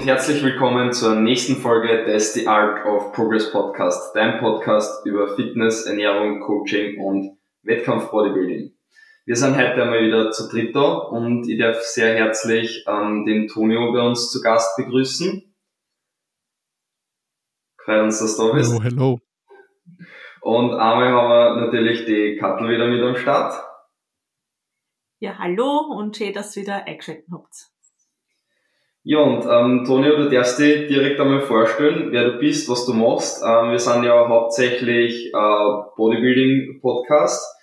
und herzlich willkommen zur nächsten Folge des The Art of Progress Podcast, dein Podcast über Fitness, Ernährung, Coaching und Wettkampf-Bodybuilding. Wir sind heute einmal wieder zu dritt da und ich darf sehr herzlich ähm, den Tonio bei uns zu Gast begrüßen. Freut uns, dass du da bist. Hallo, hello. Und einmal haben wir natürlich die Kattel wieder mit am Start. Ja, hallo und schön, dass ihr wieder eingeschaltet habt. Ja, und ähm, Tonio, du darfst dich direkt einmal vorstellen, wer du bist, was du machst. Ähm, wir sind ja hauptsächlich äh, Bodybuilding-Podcast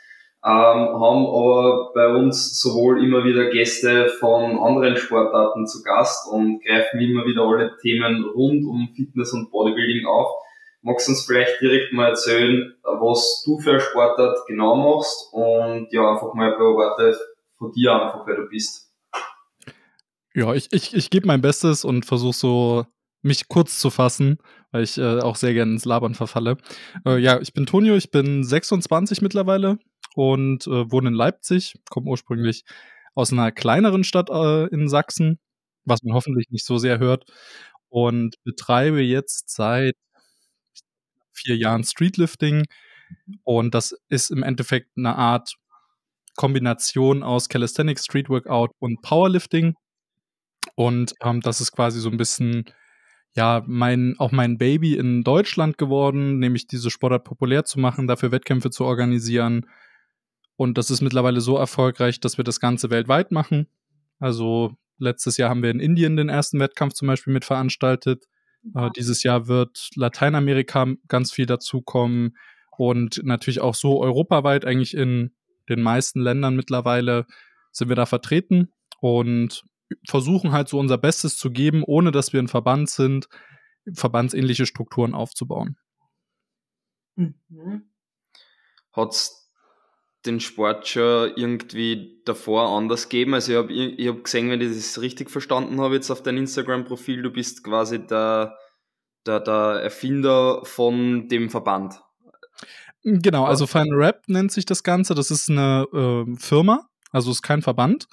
ähm, haben aber bei uns sowohl immer wieder Gäste von anderen Sportarten zu Gast und greifen immer wieder alle Themen rund um Fitness und Bodybuilding auf. Magst du uns vielleicht direkt mal erzählen, was du für eine Sportart genau machst und ja, einfach mal ein paar Worte von dir einfach, wer du bist. Ja, ich, ich, ich gebe mein Bestes und versuche so mich kurz zu fassen, weil ich äh, auch sehr gerne ins Labern verfalle. Äh, ja, ich bin Tonio, ich bin 26 mittlerweile, und äh, wohne in Leipzig, komme ursprünglich aus einer kleineren Stadt äh, in Sachsen, was man hoffentlich nicht so sehr hört, und betreibe jetzt seit vier Jahren Streetlifting. Und das ist im Endeffekt eine Art Kombination aus Calisthenics, Street Workout und Powerlifting. Und ähm, das ist quasi so ein bisschen, ja, mein, auch mein Baby in Deutschland geworden, nämlich diese Sportart populär zu machen, dafür Wettkämpfe zu organisieren und das ist mittlerweile so erfolgreich, dass wir das Ganze weltweit machen. Also letztes Jahr haben wir in Indien den ersten Wettkampf zum Beispiel mit veranstaltet. Äh, dieses Jahr wird Lateinamerika ganz viel dazukommen und natürlich auch so europaweit eigentlich in den meisten Ländern mittlerweile sind wir da vertreten und versuchen halt so unser Bestes zu geben, ohne dass wir ein Verband sind, verbandsähnliche Strukturen aufzubauen. Mhm. Hat's den Sport schon irgendwie davor anders geben. Also ich habe ich hab gesehen, wenn ich das richtig verstanden habe, jetzt auf deinem Instagram-Profil, du bist quasi der, der, der Erfinder von dem Verband. Genau, also Final Rap nennt sich das Ganze. Das ist eine äh, Firma, also ist kein Verband.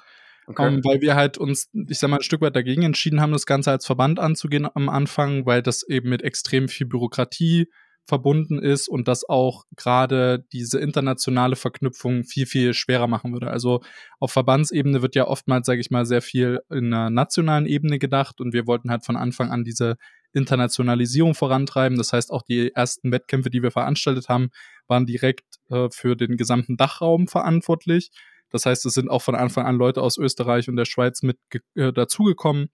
Okay. Um, ähm, weil wir halt uns, ich sag mal, ein Stück weit dagegen entschieden haben, das Ganze als Verband anzugehen am Anfang, weil das eben mit extrem viel Bürokratie verbunden ist und das auch gerade diese internationale Verknüpfung viel, viel schwerer machen würde. Also auf Verbandsebene wird ja oftmals, sage ich mal, sehr viel in einer nationalen Ebene gedacht und wir wollten halt von Anfang an diese Internationalisierung vorantreiben. Das heißt, auch die ersten Wettkämpfe, die wir veranstaltet haben, waren direkt äh, für den gesamten Dachraum verantwortlich. Das heißt, es sind auch von Anfang an Leute aus Österreich und der Schweiz mit äh, dazugekommen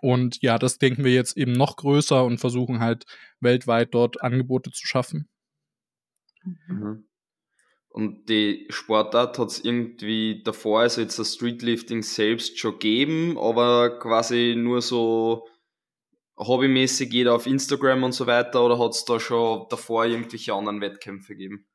und ja, das denken wir jetzt eben noch größer und versuchen halt weltweit dort Angebote zu schaffen. Mhm. Und die Sportart hat es irgendwie davor, also jetzt das Streetlifting selbst schon gegeben, aber quasi nur so hobbymäßig jeder auf Instagram und so weiter, oder hat es da schon davor irgendwelche anderen Wettkämpfe gegeben?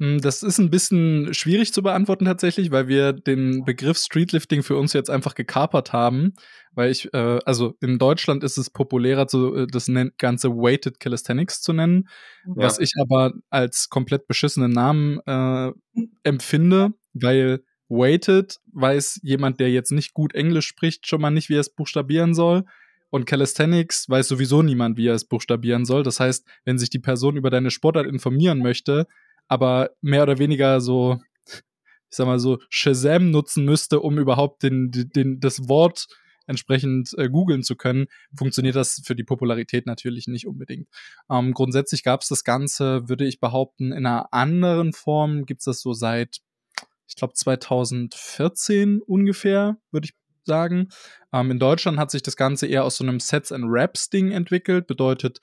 Hm, das ist ein bisschen schwierig zu beantworten tatsächlich, weil wir den Begriff Streetlifting für uns jetzt einfach gekapert haben. Weil ich, äh, also in Deutschland ist es populärer, so, äh, das ganze Weighted Calisthenics zu nennen, ja. was ich aber als komplett beschissenen Namen äh, empfinde, weil Weighted weiß jemand, der jetzt nicht gut Englisch spricht, schon mal nicht, wie er es buchstabieren soll. Und Calisthenics weiß sowieso niemand, wie er es buchstabieren soll. Das heißt, wenn sich die Person über deine Sportart informieren möchte, aber mehr oder weniger so, ich sag mal so, Shazam nutzen müsste, um überhaupt den, den, das Wort entsprechend äh, googeln zu können, funktioniert das für die Popularität natürlich nicht unbedingt. Ähm, grundsätzlich gab es das Ganze, würde ich behaupten, in einer anderen Form gibt es das so seit, ich glaube, 2014 ungefähr, würde ich sagen. Ähm, in Deutschland hat sich das Ganze eher aus so einem Sets and Raps Ding entwickelt, bedeutet,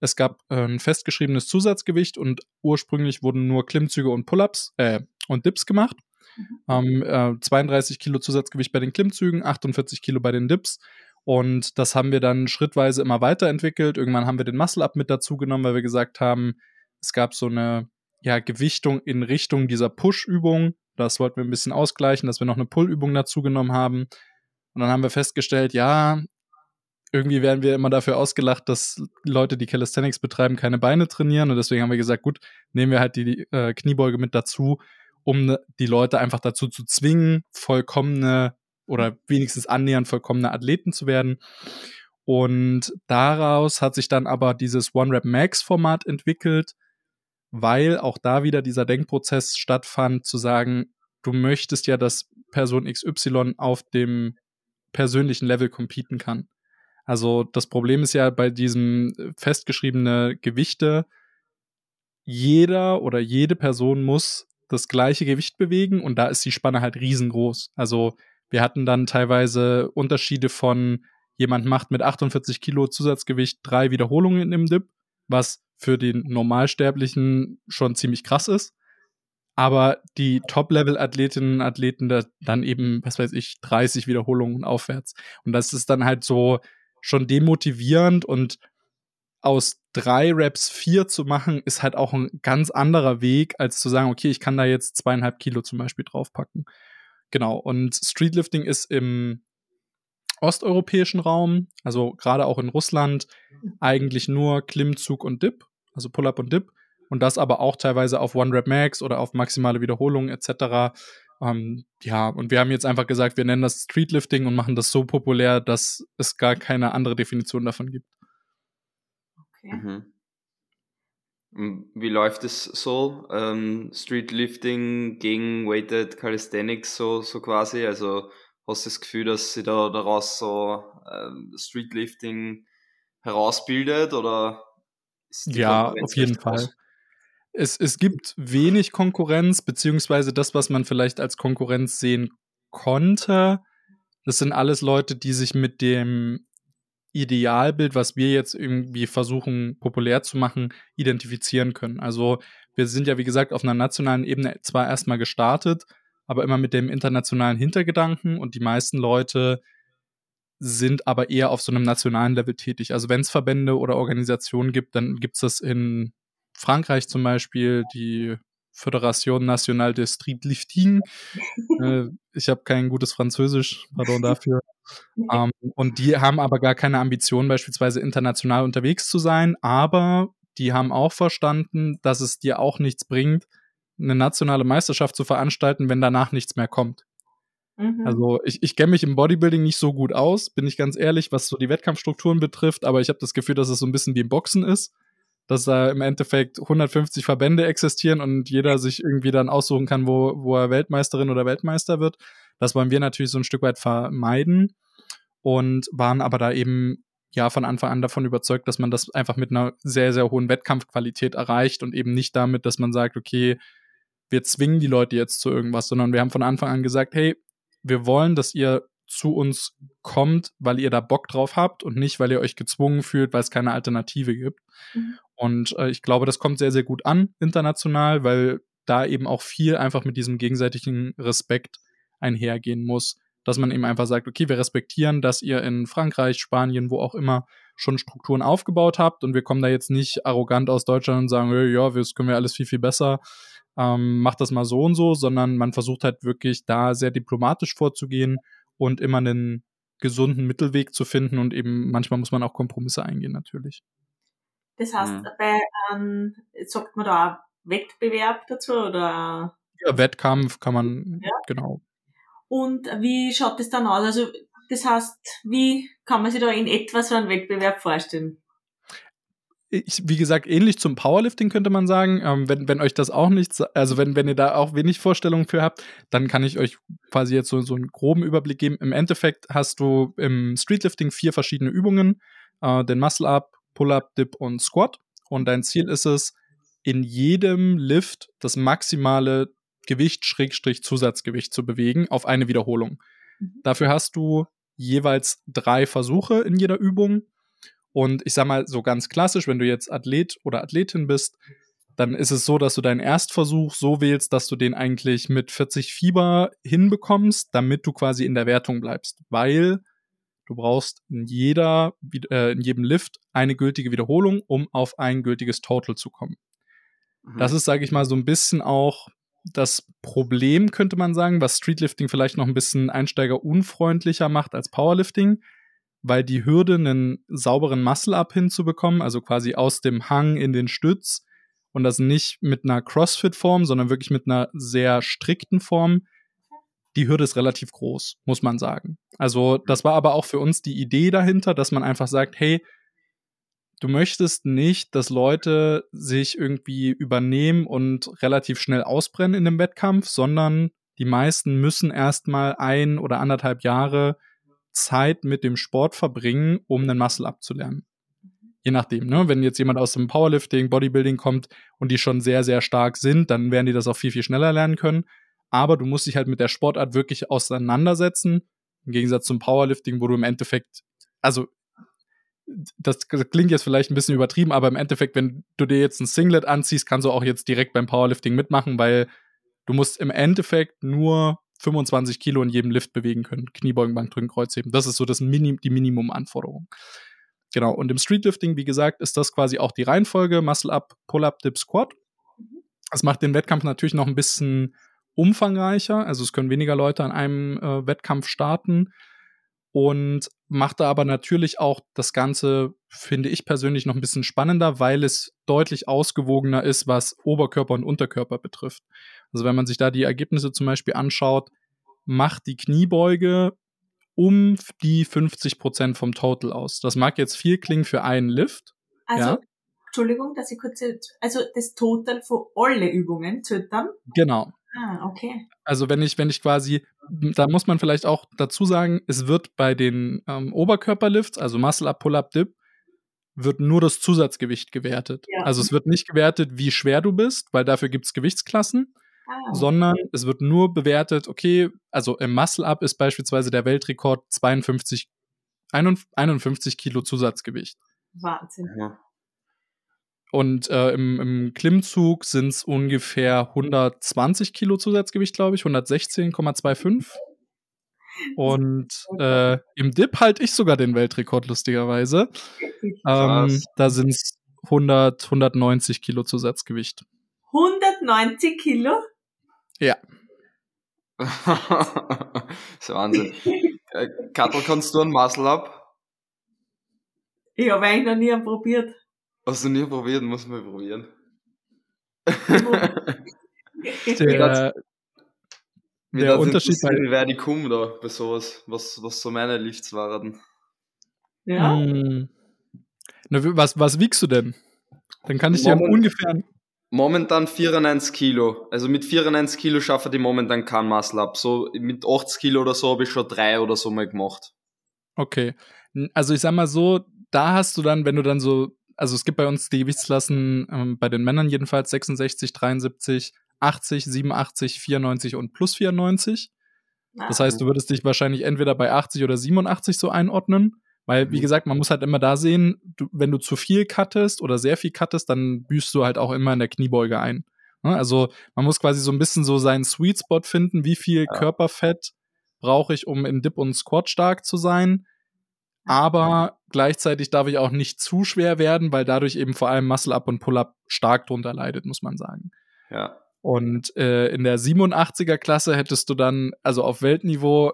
es gab äh, ein festgeschriebenes Zusatzgewicht und ursprünglich wurden nur Klimmzüge und Pull-ups äh, und Dips gemacht. Mhm. Ähm, äh, 32 Kilo Zusatzgewicht bei den Klimmzügen, 48 Kilo bei den Dips. Und das haben wir dann schrittweise immer weiterentwickelt. Irgendwann haben wir den Muscle-Up mit dazu genommen, weil wir gesagt haben, es gab so eine ja, Gewichtung in Richtung dieser Push-Übung. Das wollten wir ein bisschen ausgleichen, dass wir noch eine Pull-Übung dazu genommen haben. Und dann haben wir festgestellt, ja, irgendwie werden wir immer dafür ausgelacht, dass Leute, die Calisthenics betreiben, keine Beine trainieren. Und deswegen haben wir gesagt, gut, nehmen wir halt die äh, Kniebeuge mit dazu, um ne, die Leute einfach dazu zu zwingen, vollkommene oder wenigstens annähernd vollkommene Athleten zu werden. Und daraus hat sich dann aber dieses One-Rap-Max-Format entwickelt, weil auch da wieder dieser Denkprozess stattfand, zu sagen, du möchtest ja, dass Person XY auf dem persönlichen Level competen kann. Also das Problem ist ja bei diesem festgeschriebene Gewichte, jeder oder jede Person muss das gleiche Gewicht bewegen und da ist die Spanne halt riesengroß. Also wir hatten dann teilweise Unterschiede von jemand macht mit 48 Kilo Zusatzgewicht drei Wiederholungen im Dip, was für den Normalsterblichen schon ziemlich krass ist. Aber die Top-Level-Athletinnen und Athleten da dann eben, was weiß ich, 30 Wiederholungen aufwärts. Und das ist dann halt so schon demotivierend und aus drei Reps vier zu machen, ist halt auch ein ganz anderer Weg, als zu sagen, okay, ich kann da jetzt zweieinhalb Kilo zum Beispiel draufpacken. Genau. Und Streetlifting ist im osteuropäischen Raum, also gerade auch in Russland, eigentlich nur Klimmzug und Dip, also Pull-up und Dip. Und das aber auch teilweise auf One Rep Max oder auf maximale Wiederholung etc. Ähm, ja, und wir haben jetzt einfach gesagt, wir nennen das Streetlifting und machen das so populär, dass es gar keine andere Definition davon gibt. Okay. Mhm. Wie läuft es so? Ähm, Streetlifting gegen Weighted Calisthenics so, so quasi? Also hast du das Gefühl, dass sie da daraus so ähm, Streetlifting herausbildet oder ja, auf jeden Fall. Es, es gibt wenig Konkurrenz, beziehungsweise das, was man vielleicht als Konkurrenz sehen konnte, das sind alles Leute, die sich mit dem Idealbild, was wir jetzt irgendwie versuchen populär zu machen, identifizieren können. Also wir sind ja, wie gesagt, auf einer nationalen Ebene zwar erstmal gestartet, aber immer mit dem internationalen Hintergedanken und die meisten Leute sind aber eher auf so einem nationalen Level tätig. Also wenn es Verbände oder Organisationen gibt, dann gibt es das in Frankreich zum Beispiel, die Föderation Nationale de Street Lifting. äh, ich habe kein gutes Französisch, pardon dafür. Ähm, und die haben aber gar keine Ambition, beispielsweise international unterwegs zu sein, aber die haben auch verstanden, dass es dir auch nichts bringt, eine nationale Meisterschaft zu veranstalten, wenn danach nichts mehr kommt. Mhm. Also ich, ich kenne mich im Bodybuilding nicht so gut aus, bin ich ganz ehrlich, was so die Wettkampfstrukturen betrifft, aber ich habe das Gefühl, dass es so ein bisschen wie im Boxen ist, dass da im Endeffekt 150 Verbände existieren und jeder sich irgendwie dann aussuchen kann, wo, wo er Weltmeisterin oder Weltmeister wird. Das wollen wir natürlich so ein Stück weit vermeiden und waren aber da eben ja von Anfang an davon überzeugt, dass man das einfach mit einer sehr, sehr hohen Wettkampfqualität erreicht und eben nicht damit, dass man sagt, okay, wir zwingen die Leute jetzt zu irgendwas, sondern wir haben von Anfang an gesagt, hey, wir wollen, dass ihr zu uns kommt, weil ihr da Bock drauf habt und nicht, weil ihr euch gezwungen fühlt, weil es keine Alternative gibt. Mhm. Und äh, ich glaube, das kommt sehr, sehr gut an international, weil da eben auch viel einfach mit diesem gegenseitigen Respekt einhergehen muss. Dass man eben einfach sagt, okay, wir respektieren, dass ihr in Frankreich, Spanien, wo auch immer schon Strukturen aufgebaut habt und wir kommen da jetzt nicht arrogant aus Deutschland und sagen, ja, das können wir alles viel, viel besser ähm, macht das mal so und so, sondern man versucht halt wirklich da sehr diplomatisch vorzugehen und immer einen gesunden Mittelweg zu finden und eben manchmal muss man auch Kompromisse eingehen natürlich. Das heißt, mhm. bei, ähm, sagt man da auch Wettbewerb dazu oder? Ja, Wettkampf kann man, ja. genau. Und wie schaut das dann aus? Also, das heißt, wie kann man sich da in etwa so einen Wettbewerb vorstellen? ich, wie gesagt, ähnlich zum Powerlifting könnte man sagen. Ähm, wenn, wenn euch das auch nicht, also wenn, wenn ihr da auch wenig Vorstellungen für habt, dann kann ich euch quasi jetzt so, so einen groben Überblick geben. Im Endeffekt hast du im Streetlifting vier verschiedene Übungen: äh, den Muscle Up, Pull-Up, Dip und Squat. Und dein Ziel ist es, in jedem Lift das maximale Gewicht, Schrägstrich Zusatzgewicht zu bewegen auf eine Wiederholung. Mhm. Dafür hast du jeweils drei Versuche in jeder Übung und ich sag mal, so ganz klassisch, wenn du jetzt Athlet oder Athletin bist, dann ist es so, dass du deinen Erstversuch so wählst, dass du den eigentlich mit 40 Fieber hinbekommst, damit du quasi in der Wertung bleibst. Weil du brauchst in jeder, äh, in jedem Lift eine gültige Wiederholung, um auf ein gültiges Total zu kommen. Mhm. Das ist, sage ich mal, so ein bisschen auch das Problem, könnte man sagen, was Streetlifting vielleicht noch ein bisschen einsteigerunfreundlicher macht als Powerlifting weil die Hürde, einen sauberen Muscle-Up hinzubekommen, also quasi aus dem Hang in den Stütz und das nicht mit einer CrossFit-Form, sondern wirklich mit einer sehr strikten Form, die Hürde ist relativ groß, muss man sagen. Also das war aber auch für uns die Idee dahinter, dass man einfach sagt, hey, du möchtest nicht, dass Leute sich irgendwie übernehmen und relativ schnell ausbrennen in dem Wettkampf, sondern die meisten müssen erstmal ein oder anderthalb Jahre Zeit mit dem Sport verbringen, um einen Muscle abzulernen. Je nachdem, ne? Wenn jetzt jemand aus dem Powerlifting, Bodybuilding kommt und die schon sehr, sehr stark sind, dann werden die das auch viel, viel schneller lernen können. Aber du musst dich halt mit der Sportart wirklich auseinandersetzen. Im Gegensatz zum Powerlifting, wo du im Endeffekt, also das klingt jetzt vielleicht ein bisschen übertrieben, aber im Endeffekt, wenn du dir jetzt ein Singlet anziehst, kannst du auch jetzt direkt beim Powerlifting mitmachen, weil du musst im Endeffekt nur 25 Kilo in jedem Lift bewegen können. Kniebeugen, Bankdrücken, Kreuzheben. Das ist so das Minim die Minimumanforderung. Genau. Und im Streetlifting, wie gesagt, ist das quasi auch die Reihenfolge. Muscle Up, Pull Up, Dip, Squat. Das macht den Wettkampf natürlich noch ein bisschen umfangreicher. Also es können weniger Leute an einem äh, Wettkampf starten und macht da aber natürlich auch das Ganze, finde ich persönlich, noch ein bisschen spannender, weil es deutlich ausgewogener ist, was Oberkörper und Unterkörper betrifft. Also wenn man sich da die Ergebnisse zum Beispiel anschaut, macht die Kniebeuge um die 50 Prozent vom Total aus. Das mag jetzt viel klingen für einen Lift. Also, ja? Entschuldigung, dass ich kurz, also das Total für alle Übungen dann? Genau. Ah, okay. Also wenn ich, wenn ich quasi, da muss man vielleicht auch dazu sagen, es wird bei den ähm, Oberkörperlifts, also Muscle Up, Pull Up, Dip, wird nur das Zusatzgewicht gewertet. Ja. Also es wird nicht gewertet, wie schwer du bist, weil dafür gibt es Gewichtsklassen, ah, sondern okay. es wird nur bewertet, okay, also im Muscle Up ist beispielsweise der Weltrekord 52, 51 Kilo Zusatzgewicht. Wahnsinn. Ja. Und äh, im, im Klimmzug sind es ungefähr 120 Kilo Zusatzgewicht, glaube ich, 116,25. Und äh, im Dip halte ich sogar den Weltrekord, lustigerweise. Ähm, da sind es 100, 190 Kilo Zusatzgewicht. 190 Kilo? Ja. das ist Wahnsinn. äh, Kattel, kannst du ein Muscle ab? Ich habe eigentlich noch nie probiert. Hast du nie probiert, muss man probieren. der, der Unterschied bei wer die kommen da bei sowas, was, was so meine Lifts waren. Ja. Hm. Na, was, was wiegst du denn? Dann kann ich dir ungefähr. Momentan 94 Kilo. Also mit 94 Kilo schaffe ich momentan kein Muscle ab. So mit 80 Kilo oder so habe ich schon drei oder so mal gemacht. Okay. Also ich sag mal so, da hast du dann, wenn du dann so also es gibt bei uns die Gewichtsklassen ähm, bei den Männern jedenfalls 66, 73, 80, 87, 94 und plus 94. Das heißt, du würdest dich wahrscheinlich entweder bei 80 oder 87 so einordnen, weil, wie mhm. gesagt, man muss halt immer da sehen, du, wenn du zu viel cuttest oder sehr viel cuttest, dann büßt du halt auch immer in der Kniebeuge ein. Ne? Also man muss quasi so ein bisschen so seinen Sweet Spot finden, wie viel ja. Körperfett brauche ich, um in Dip und Squat stark zu sein aber gleichzeitig darf ich auch nicht zu schwer werden, weil dadurch eben vor allem Muscle Up und Pull Up stark drunter leidet, muss man sagen. Ja. Und äh, in der 87er Klasse hättest du dann, also auf Weltniveau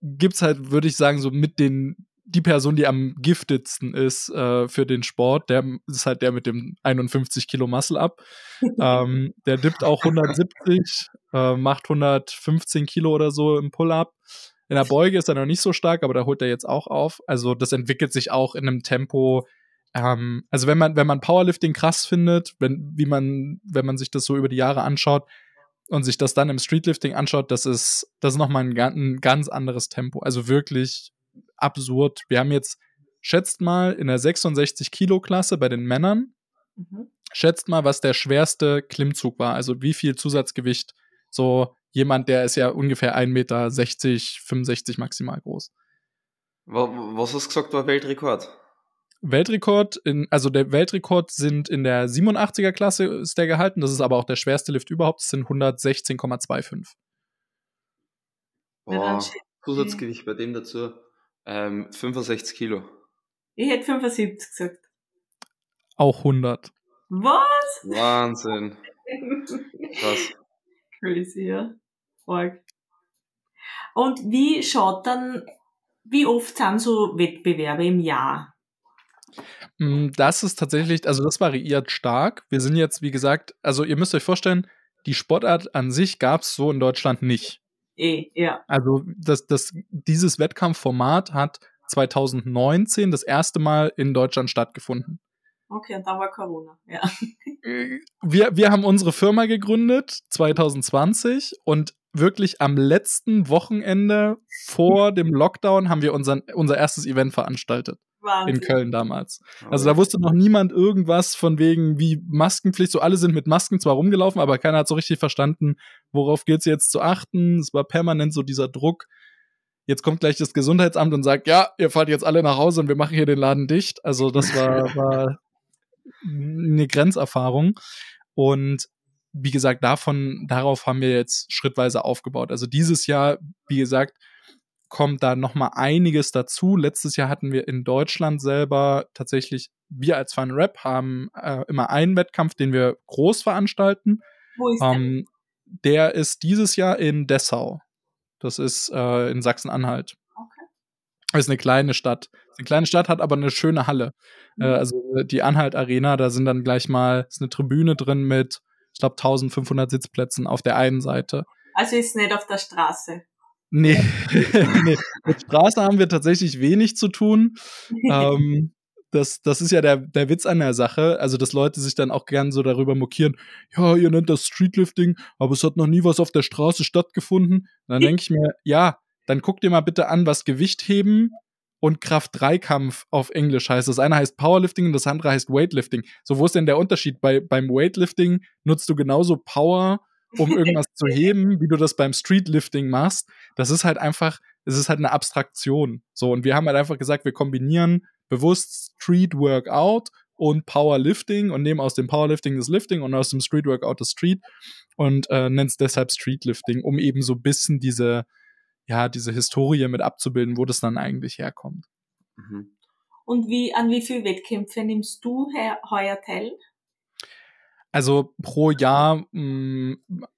gibt's halt, würde ich sagen, so mit den die Person, die am giftedsten ist äh, für den Sport, der ist halt der mit dem 51 Kilo Muscle Up. ähm, der dippt auch 170, äh, macht 115 Kilo oder so im Pull-Up. In der Beuge ist er noch nicht so stark, aber da holt er jetzt auch auf. Also das entwickelt sich auch in einem Tempo. Ähm, also wenn man, wenn man Powerlifting krass findet, wenn, wie man, wenn man sich das so über die Jahre anschaut und sich das dann im Streetlifting anschaut, das ist, das ist nochmal ein, ein ganz anderes Tempo. Also wirklich absurd. Wir haben jetzt, schätzt mal, in der 66 Kilo Klasse bei den Männern, mhm. schätzt mal, was der schwerste Klimmzug war. Also wie viel Zusatzgewicht so jemand, der ist ja ungefähr 1,60 Meter, 65 maximal groß. Was hast du gesagt, war Weltrekord? Weltrekord, in, also der Weltrekord sind in der 87er Klasse ist der gehalten, das ist aber auch der schwerste Lift überhaupt, das sind 116,25. Boah, Zusatzgewicht bei dem dazu ähm, 65 Kilo. Ich hätte 75 gesagt. Auch 100. Was? Wahnsinn. Krass. Crazy, ja. Org. Und wie schaut dann, wie oft sind so Wettbewerbe im Jahr? Mm, das ist tatsächlich, also das variiert stark. Wir sind jetzt, wie gesagt, also ihr müsst euch vorstellen, die Sportart an sich gab es so in Deutschland nicht. Eh, ja. Also das, das, dieses Wettkampfformat hat 2019 das erste Mal in Deutschland stattgefunden. Okay, und da war Corona, ja. Wir, wir haben unsere Firma gegründet 2020 und wirklich am letzten Wochenende vor dem Lockdown haben wir unseren, unser erstes Event veranstaltet. Wahnsinn. In Köln damals. Also da wusste noch niemand irgendwas von wegen wie Maskenpflicht. So alle sind mit Masken zwar rumgelaufen, aber keiner hat so richtig verstanden, worauf gilt es jetzt zu achten. Es war permanent so dieser Druck. Jetzt kommt gleich das Gesundheitsamt und sagt, ja, ihr fahrt jetzt alle nach Hause und wir machen hier den Laden dicht. Also das war, war eine Grenzerfahrung. Und wie gesagt, davon, darauf haben wir jetzt schrittweise aufgebaut. Also dieses Jahr, wie gesagt, kommt da noch mal einiges dazu. Letztes Jahr hatten wir in Deutschland selber tatsächlich, wir als Fun Rap haben äh, immer einen Wettkampf, den wir groß veranstalten. Wo ist der? Ähm, der ist dieses Jahr in Dessau. Das ist äh, in Sachsen-Anhalt. Ist eine kleine Stadt. Eine kleine Stadt hat aber eine schöne Halle. Äh, Mhm. also die Anhalt Arena, da sind dann gleich mal ist eine Tribüne drin mit, ich glaube, 1500 Sitzplätzen auf der einen Seite. Also ist nicht auf der Straße. Nee, nee. mit Straße haben wir tatsächlich wenig zu tun. ähm, das, das ist ja der, der Witz an der Sache, also dass Leute sich dann auch gern so darüber mokieren, ja, ihr nennt das Streetlifting, aber es hat noch nie was auf der Straße stattgefunden. Und dann denke ich mir, ja, dann guck dir mal bitte an, was Gewichtheben und Kraft-3-Kampf auf Englisch heißt. Das eine heißt Powerlifting und das andere heißt Weightlifting. So, wo ist denn der Unterschied? Bei, beim Weightlifting nutzt du genauso Power, um irgendwas zu heben, wie du das beim Streetlifting machst. Das ist halt einfach, es ist halt eine Abstraktion. So, und wir haben halt einfach gesagt, wir kombinieren bewusst Street Workout und Powerlifting und nehmen aus dem Powerlifting das Lifting und aus dem Street Workout das Street und äh, nennen es deshalb Streetlifting, um eben so ein bisschen diese, ja, diese Historie mit abzubilden, wo das dann eigentlich herkommt. Mhm. Und wie, an wie viele Wettkämpfe nimmst du he heuer teil? Also pro Jahr mh,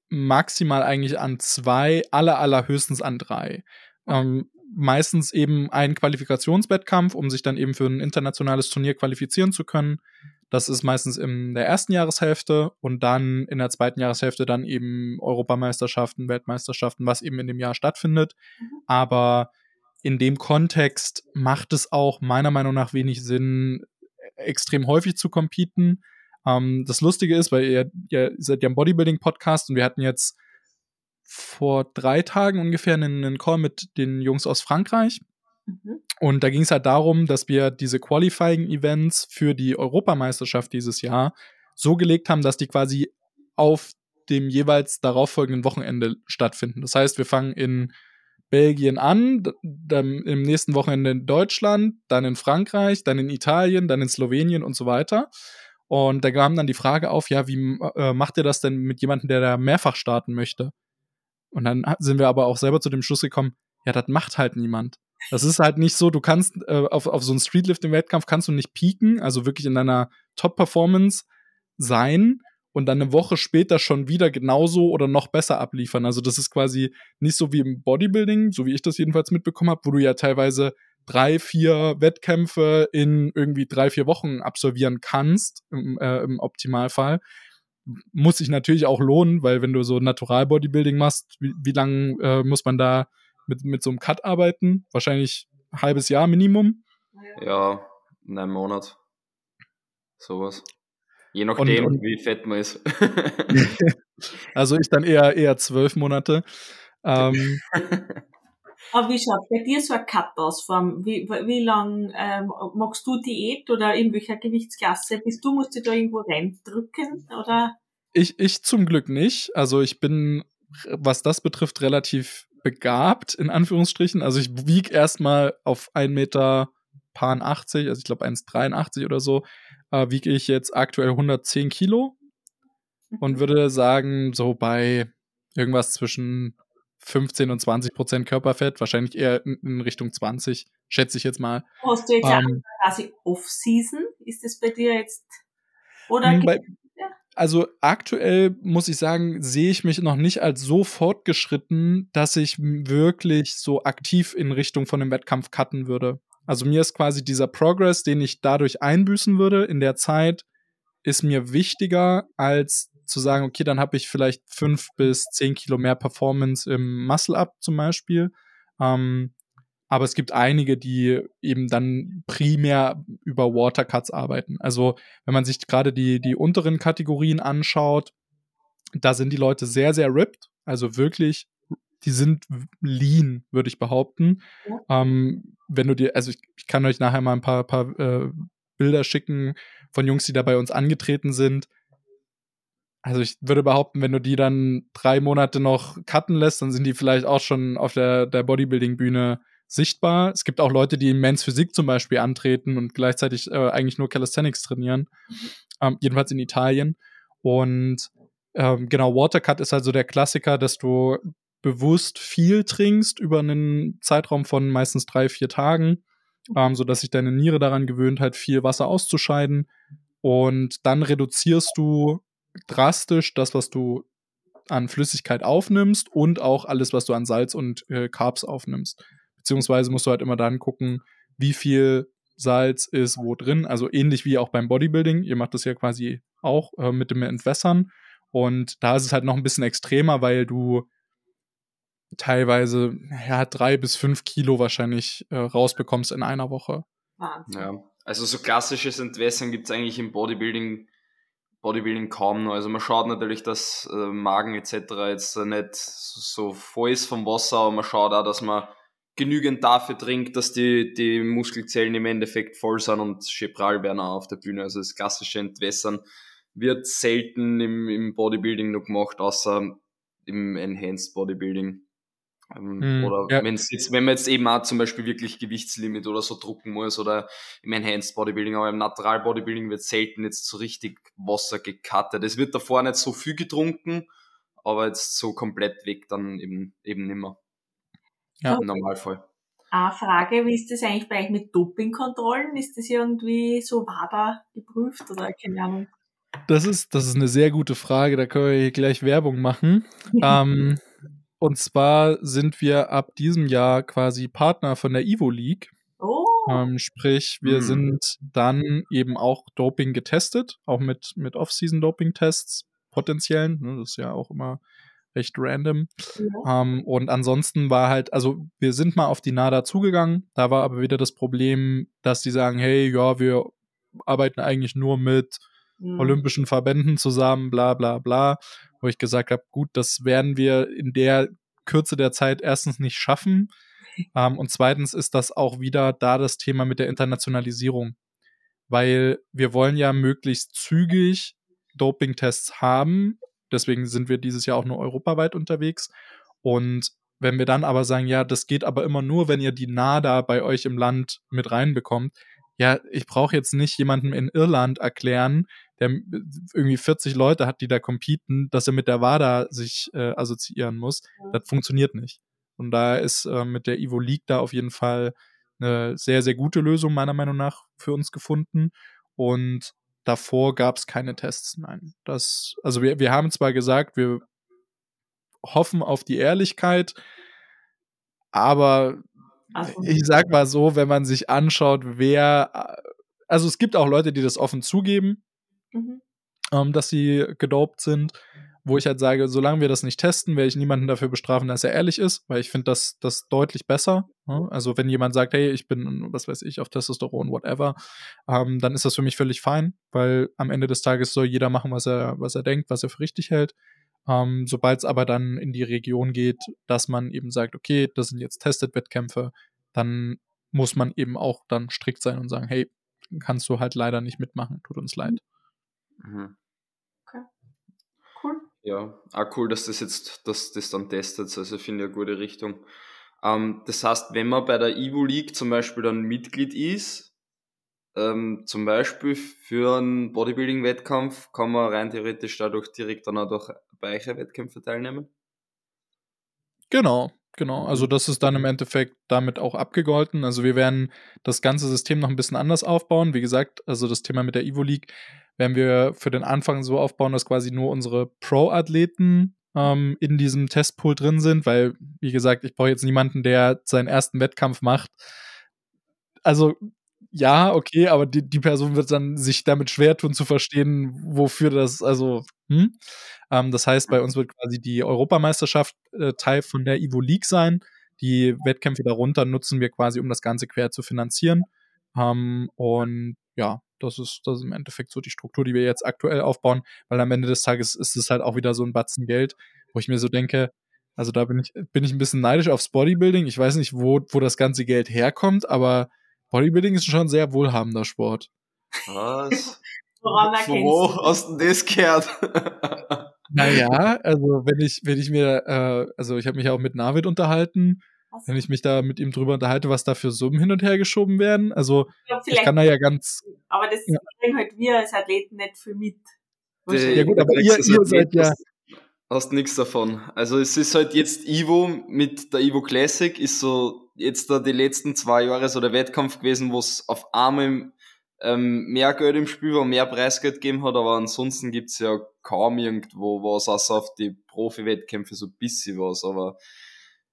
maximal eigentlich an zwei, aller, allerhöchstens an drei. Ähm, meistens eben ein Qualifikationswettkampf, um sich dann eben für ein internationales Turnier qualifizieren zu können. Das ist meistens in der ersten Jahreshälfte und dann in der zweiten Jahreshälfte dann eben Europameisterschaften, Weltmeisterschaften, was eben in dem Jahr stattfindet. Mhm. Aber in dem Kontext macht es auch meiner Meinung nach wenig Sinn, extrem häufig zu competen. Ähm, das Lustige ist, weil ihr, ihr seid ja ein Bodybuilding-Podcast und wir hatten jetzt vor drei Tagen ungefähr einen, einen Call mit den Jungs aus Frankreich. Mhm. Und da ging es halt darum, dass wir diese Qualifying-Events für die Europameisterschaft dieses Jahr so gelegt haben, dass die quasi auf dem jeweils darauffolgenden Wochenende stattfinden. Das heißt, wir fangen in Belgien an, dann im nächsten Wochenende in Deutschland, dann in Frankreich, dann in Italien, dann in Slowenien und so weiter. Und da kam dann die Frage auf, ja, wie äh, macht ihr das denn mit jemandem, der da mehrfach starten möchte? Und dann sind wir aber auch selber zu dem Schluss gekommen, ja, das macht halt niemand. Das ist halt nicht so, du kannst äh, auf, auf so einen Streetlifting-Wettkampf kannst du nicht pieken, also wirklich in deiner Top-Performance sein und dann eine Woche später schon wieder genauso oder noch besser abliefern. Also das ist quasi nicht so wie im Bodybuilding, so wie ich das jedenfalls mitbekommen habe, wo du ja teilweise drei, vier Wettkämpfe in irgendwie drei, vier Wochen absolvieren kannst, im, äh, im Optimalfall. Muss sich natürlich auch lohnen, weil wenn du so Natural-Bodybuilding machst, wie, wie lange äh, muss man da mit, mit so einem Cut arbeiten? Wahrscheinlich ein halbes Jahr Minimum. Ja, in einem Monat. Sowas. Je nachdem, und- wie fett man ist. Also ich dann eher eher zwölf Monate. Ähm, Aber wie schaut bei dir so ein Cut aus? Vom, wie, wie lang ähm, magst du Diät oder in welcher Gewichtsklasse bist du? Musst du da irgendwo reindrücken? Oder? ich, ich zum Glück nicht. Also ich bin, was das betrifft, relativ begabt, in Anführungsstrichen. Also ich wiege erstmal auf 1 Meter paar 80, also ich glaube 1,83 oder so, äh, wiege ich jetzt aktuell 110 Kilo und würde sagen, so bei irgendwas zwischen 15 und 20 Prozent Körperfett, wahrscheinlich eher in, Richtung 20, schätze ich jetzt mal. Hast du jetzt Ähm, quasi Off-Season? Ist das bei dir jetzt? Oder Hm, bei, also aktuell muss ich sagen, sehe ich mich noch nicht als so fortgeschritten, dass ich wirklich so aktiv in Richtung von dem Wettkampf cutten würde. Also mir ist quasi dieser Progress, den ich dadurch einbüßen würde in der Zeit, ist mir wichtiger als zu sagen, okay, dann habe ich vielleicht fünf bis zehn Kilo mehr Performance im Muscle-Up zum Beispiel. Ähm, aber es gibt einige, die eben dann primär über Watercuts arbeiten. Also wenn man sich gerade die, die unteren Kategorien anschaut, da sind die Leute sehr, sehr ripped. Also wirklich, die sind lean, würde ich behaupten. Ja. Ähm, wenn du dir, also ich, ich, kann euch nachher mal ein paar, paar äh, Bilder schicken von Jungs, die da bei uns angetreten sind. Also ich würde behaupten, wenn du die dann drei Monate noch cutten lässt, dann sind die vielleicht auch schon auf der, der Bodybuilding-Bühne sichtbar. Es gibt auch Leute, die in Men's Physik zum Beispiel antreten und gleichzeitig äh, eigentlich nur Calisthenics trainieren. Ähm, jedenfalls in Italien. Und ähm, genau, Watercut ist also der Klassiker, dass du bewusst viel trinkst über einen Zeitraum von meistens drei, vier Tagen, ähm, sodass sich deine Niere daran gewöhnt hat, viel Wasser auszuscheiden. Und dann reduzierst du drastisch das, was du an Flüssigkeit aufnimmst und auch alles, was du an Salz und äh, Carbs aufnimmst. Beziehungsweise musst du halt immer dann gucken, wie viel Salz ist wo drin. Also ähnlich wie auch beim Bodybuilding. Ihr macht das ja quasi auch äh, mit dem Entwässern. Und da ist es halt noch ein bisschen extremer, weil du teilweise ja, drei bis fünf Kilo wahrscheinlich äh, rausbekommst in einer Woche. Wahnsinn. Ja, also so klassisches Entwässern gibt es eigentlich im Bodybuilding Bodybuilding kaum noch. Also man schaut natürlich, dass äh, Magen etc. jetzt nicht so voll ist vom Wasser, aber man schaut auch, dass man genügend dafür trinkt, dass die, die Muskelzellen im Endeffekt voll sind und schebral werden auch auf der Bühne. Also das klassische Entwässern wird selten im, im Bodybuilding noch gemacht, außer im Enhanced Bodybuilding. Ähm, mm, oder ja. wenn's jetzt, wenn man jetzt eben auch zum Beispiel wirklich Gewichtslimit oder so drucken muss oder im Enhanced Bodybuilding, aber im Natural Bodybuilding wird selten jetzt so richtig Wasser gecuttet. Es wird davor nicht so viel getrunken, aber jetzt so komplett weg dann eben, eben nimmer. Ja. Im Normalfall. Eine Frage, wie ist das eigentlich bei euch mit Dopingkontrollen? Ist das irgendwie so WADA geprüft oder keine Ahnung? Das ist, das ist eine sehr gute Frage, da können wir hier gleich Werbung machen. ähm, und zwar sind wir ab diesem Jahr quasi Partner von der Evo League. Oh. Ähm, sprich, wir hm. sind dann eben auch Doping getestet, auch mit, mit Off-Season-Doping-Tests, potenziellen. Ne, das ist ja auch immer recht random. Ja. Ähm, und ansonsten war halt, also wir sind mal auf die NADA zugegangen, da war aber wieder das Problem, dass die sagen, hey, ja, wir arbeiten eigentlich nur mit mhm. olympischen Verbänden zusammen, bla bla bla, wo ich gesagt habe, gut, das werden wir in der Kürze der Zeit erstens nicht schaffen. ähm, und zweitens ist das auch wieder da das Thema mit der Internationalisierung. Weil wir wollen ja möglichst zügig Doping-Tests haben. Deswegen sind wir dieses Jahr auch nur europaweit unterwegs. Und wenn wir dann aber sagen, ja, das geht aber immer nur, wenn ihr die NADA bei euch im Land mit reinbekommt, ja, ich brauche jetzt nicht jemandem in Irland erklären, der irgendwie 40 Leute hat, die da competen, dass er mit der WADA sich äh, assoziieren muss. Das funktioniert nicht. Und da ist äh, mit der Evo League da auf jeden Fall eine sehr, sehr gute Lösung meiner Meinung nach für uns gefunden. Und davor gab es keine Tests. Nein. Das, also wir, wir haben zwar gesagt, wir hoffen auf die Ehrlichkeit, aber also. ich sag mal so, wenn man sich anschaut, wer, also es gibt auch Leute, die das offen zugeben, mhm. ähm, dass sie gedopt sind. Wo ich halt sage, solange wir das nicht testen, werde ich niemanden dafür bestrafen, dass er ehrlich ist, weil ich finde das, das deutlich besser. Ne? Also wenn jemand sagt, hey, ich bin, was weiß ich, auf Testosteron, whatever, ähm, dann ist das für mich völlig fein, weil am Ende des Tages soll jeder machen, was er, was er denkt, was er für richtig hält. Ähm, Sobald es aber dann in die Region geht, dass man eben sagt, okay, das sind jetzt Tested-Wettkämpfe, dann muss man eben auch dann strikt sein und sagen, hey, kannst du halt leider nicht mitmachen, tut uns leid. Mhm. Okay. Cool. Ja, auch cool, dass das jetzt, dass das dann testet. Also finde ich eine gute Richtung. Ähm, das heißt, wenn man bei der Evo League zum Beispiel dann Mitglied ist, ähm, zum Beispiel für einen Bodybuilding-Wettkampf, kann man rein theoretisch dadurch direkt dann auch durch Wettkämpfe teilnehmen? Genau, Genau, also das ist dann im Endeffekt damit auch abgegolten. Also wir werden das ganze System noch ein bisschen anders aufbauen. Wie gesagt, also das Thema mit der Evo League werden wir für den Anfang so aufbauen, dass quasi nur unsere Pro-Athleten ähm, in diesem Testpool drin sind, weil, wie gesagt, ich brauche jetzt niemanden, der seinen ersten Wettkampf macht. Also ja, okay, aber die, die Person wird dann sich damit schwer tun zu verstehen, wofür das, also, hm? Ähm, das heißt, bei uns wird quasi die Europameisterschaft äh, Teil von der Evo League sein. Die Wettkämpfe darunter nutzen wir quasi, um das Ganze quer zu finanzieren. Ähm, und ja, das ist, das ist im Endeffekt so die Struktur, die wir jetzt aktuell aufbauen, weil am Ende des Tages ist es halt auch wieder so ein Batzen Geld, wo ich mir so denke, also da bin ich, bin ich ein bisschen neidisch aufs Bodybuilding. Ich weiß nicht, wo, wo das ganze Geld herkommt, aber Bodybuilding ist schon ein sehr wohlhabender Sport. Was? Woran Wo erkennst du denn das gehört? Naja, also wenn ich, wenn ich mir, äh, also ich habe mich auch mit Navid unterhalten? Wenn ich mich da mit ihm drüber unterhalte, was da für Summen hin und her geschoben werden. Also Ich glaub, ich vielleicht, kann da ja ganz, aber das Ja. kriegen halt wir als Athleten nicht viel mit. Ja gut, aber Du ihr- ihr es seid ja- Hast, hast nichts davon. Also es ist halt jetzt Ivo mit der Ivo Classic ist so jetzt da die letzten zwei Jahre so der Wettkampf gewesen, wo es auf einmal ähm, mehr Geld im Spiel war, mehr Preisgeld gegeben hat, aber ansonsten gibt's ja kaum irgendwo was, außer auf die Profi-Wettkämpfe so ein bisschen was, aber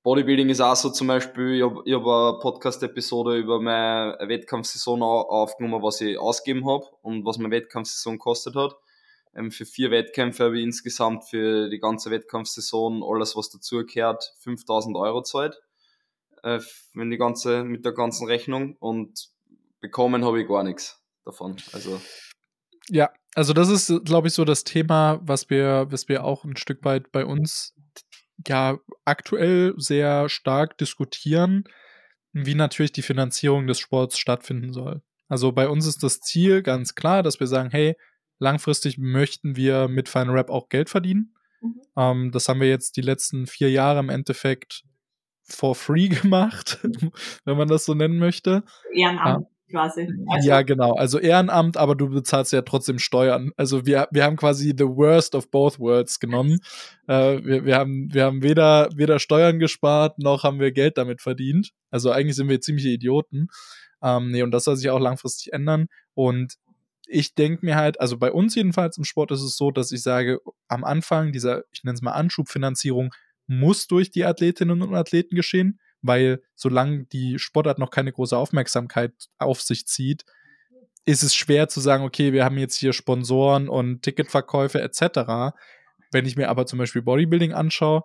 Bodybuilding ist auch so zum Beispiel, ich habe hab eine Podcast-Episode über meine Wettkampfsaison au- aufgenommen, was ich ausgegeben habe und was meine Wettkampfsaison gekostet hat. Ähm, für vier Wettkämpfe habe ich insgesamt für die ganze Wettkampfsaison alles, was dazugehört, 5000 Euro zahlt. Äh, wenn die ganze, mit der ganzen Rechnung und bekommen habe ich gar nichts davon. Also, ja, also das ist, glaube ich, so das Thema, was wir, was wir auch ein Stück weit bei uns ja aktuell sehr stark diskutieren, wie natürlich die Finanzierung des Sports stattfinden soll. Also bei uns ist das Ziel ganz klar, dass wir sagen, hey, langfristig möchten wir mit Final Rap auch Geld verdienen. Mhm. Ähm, das haben wir jetzt die letzten vier Jahre im Endeffekt for free gemacht, wenn man das so nennen möchte. Ehrenamt quasi. Also, ja, genau. Also Ehrenamt, aber du bezahlst ja trotzdem Steuern. Also wir, wir haben quasi the worst of both worlds genommen. Äh, wir, wir, haben, wir haben weder, weder Steuern gespart, noch haben wir Geld damit verdient. Also eigentlich sind wir ziemliche Idioten. Ähm, nee, und das soll sich auch langfristig ändern. Und ich denke mir halt, also bei uns jedenfalls im Sport ist es so, dass ich sage, am Anfang dieser, ich nenne es mal Anschubfinanzierung, muss durch die Athletinnen und Athleten geschehen, weil solange die Sportart noch keine große Aufmerksamkeit auf sich zieht, ist es schwer zu sagen, okay, wir haben jetzt hier Sponsoren und Ticketverkäufe etc. Wenn ich mir aber zum Beispiel Bodybuilding anschaue,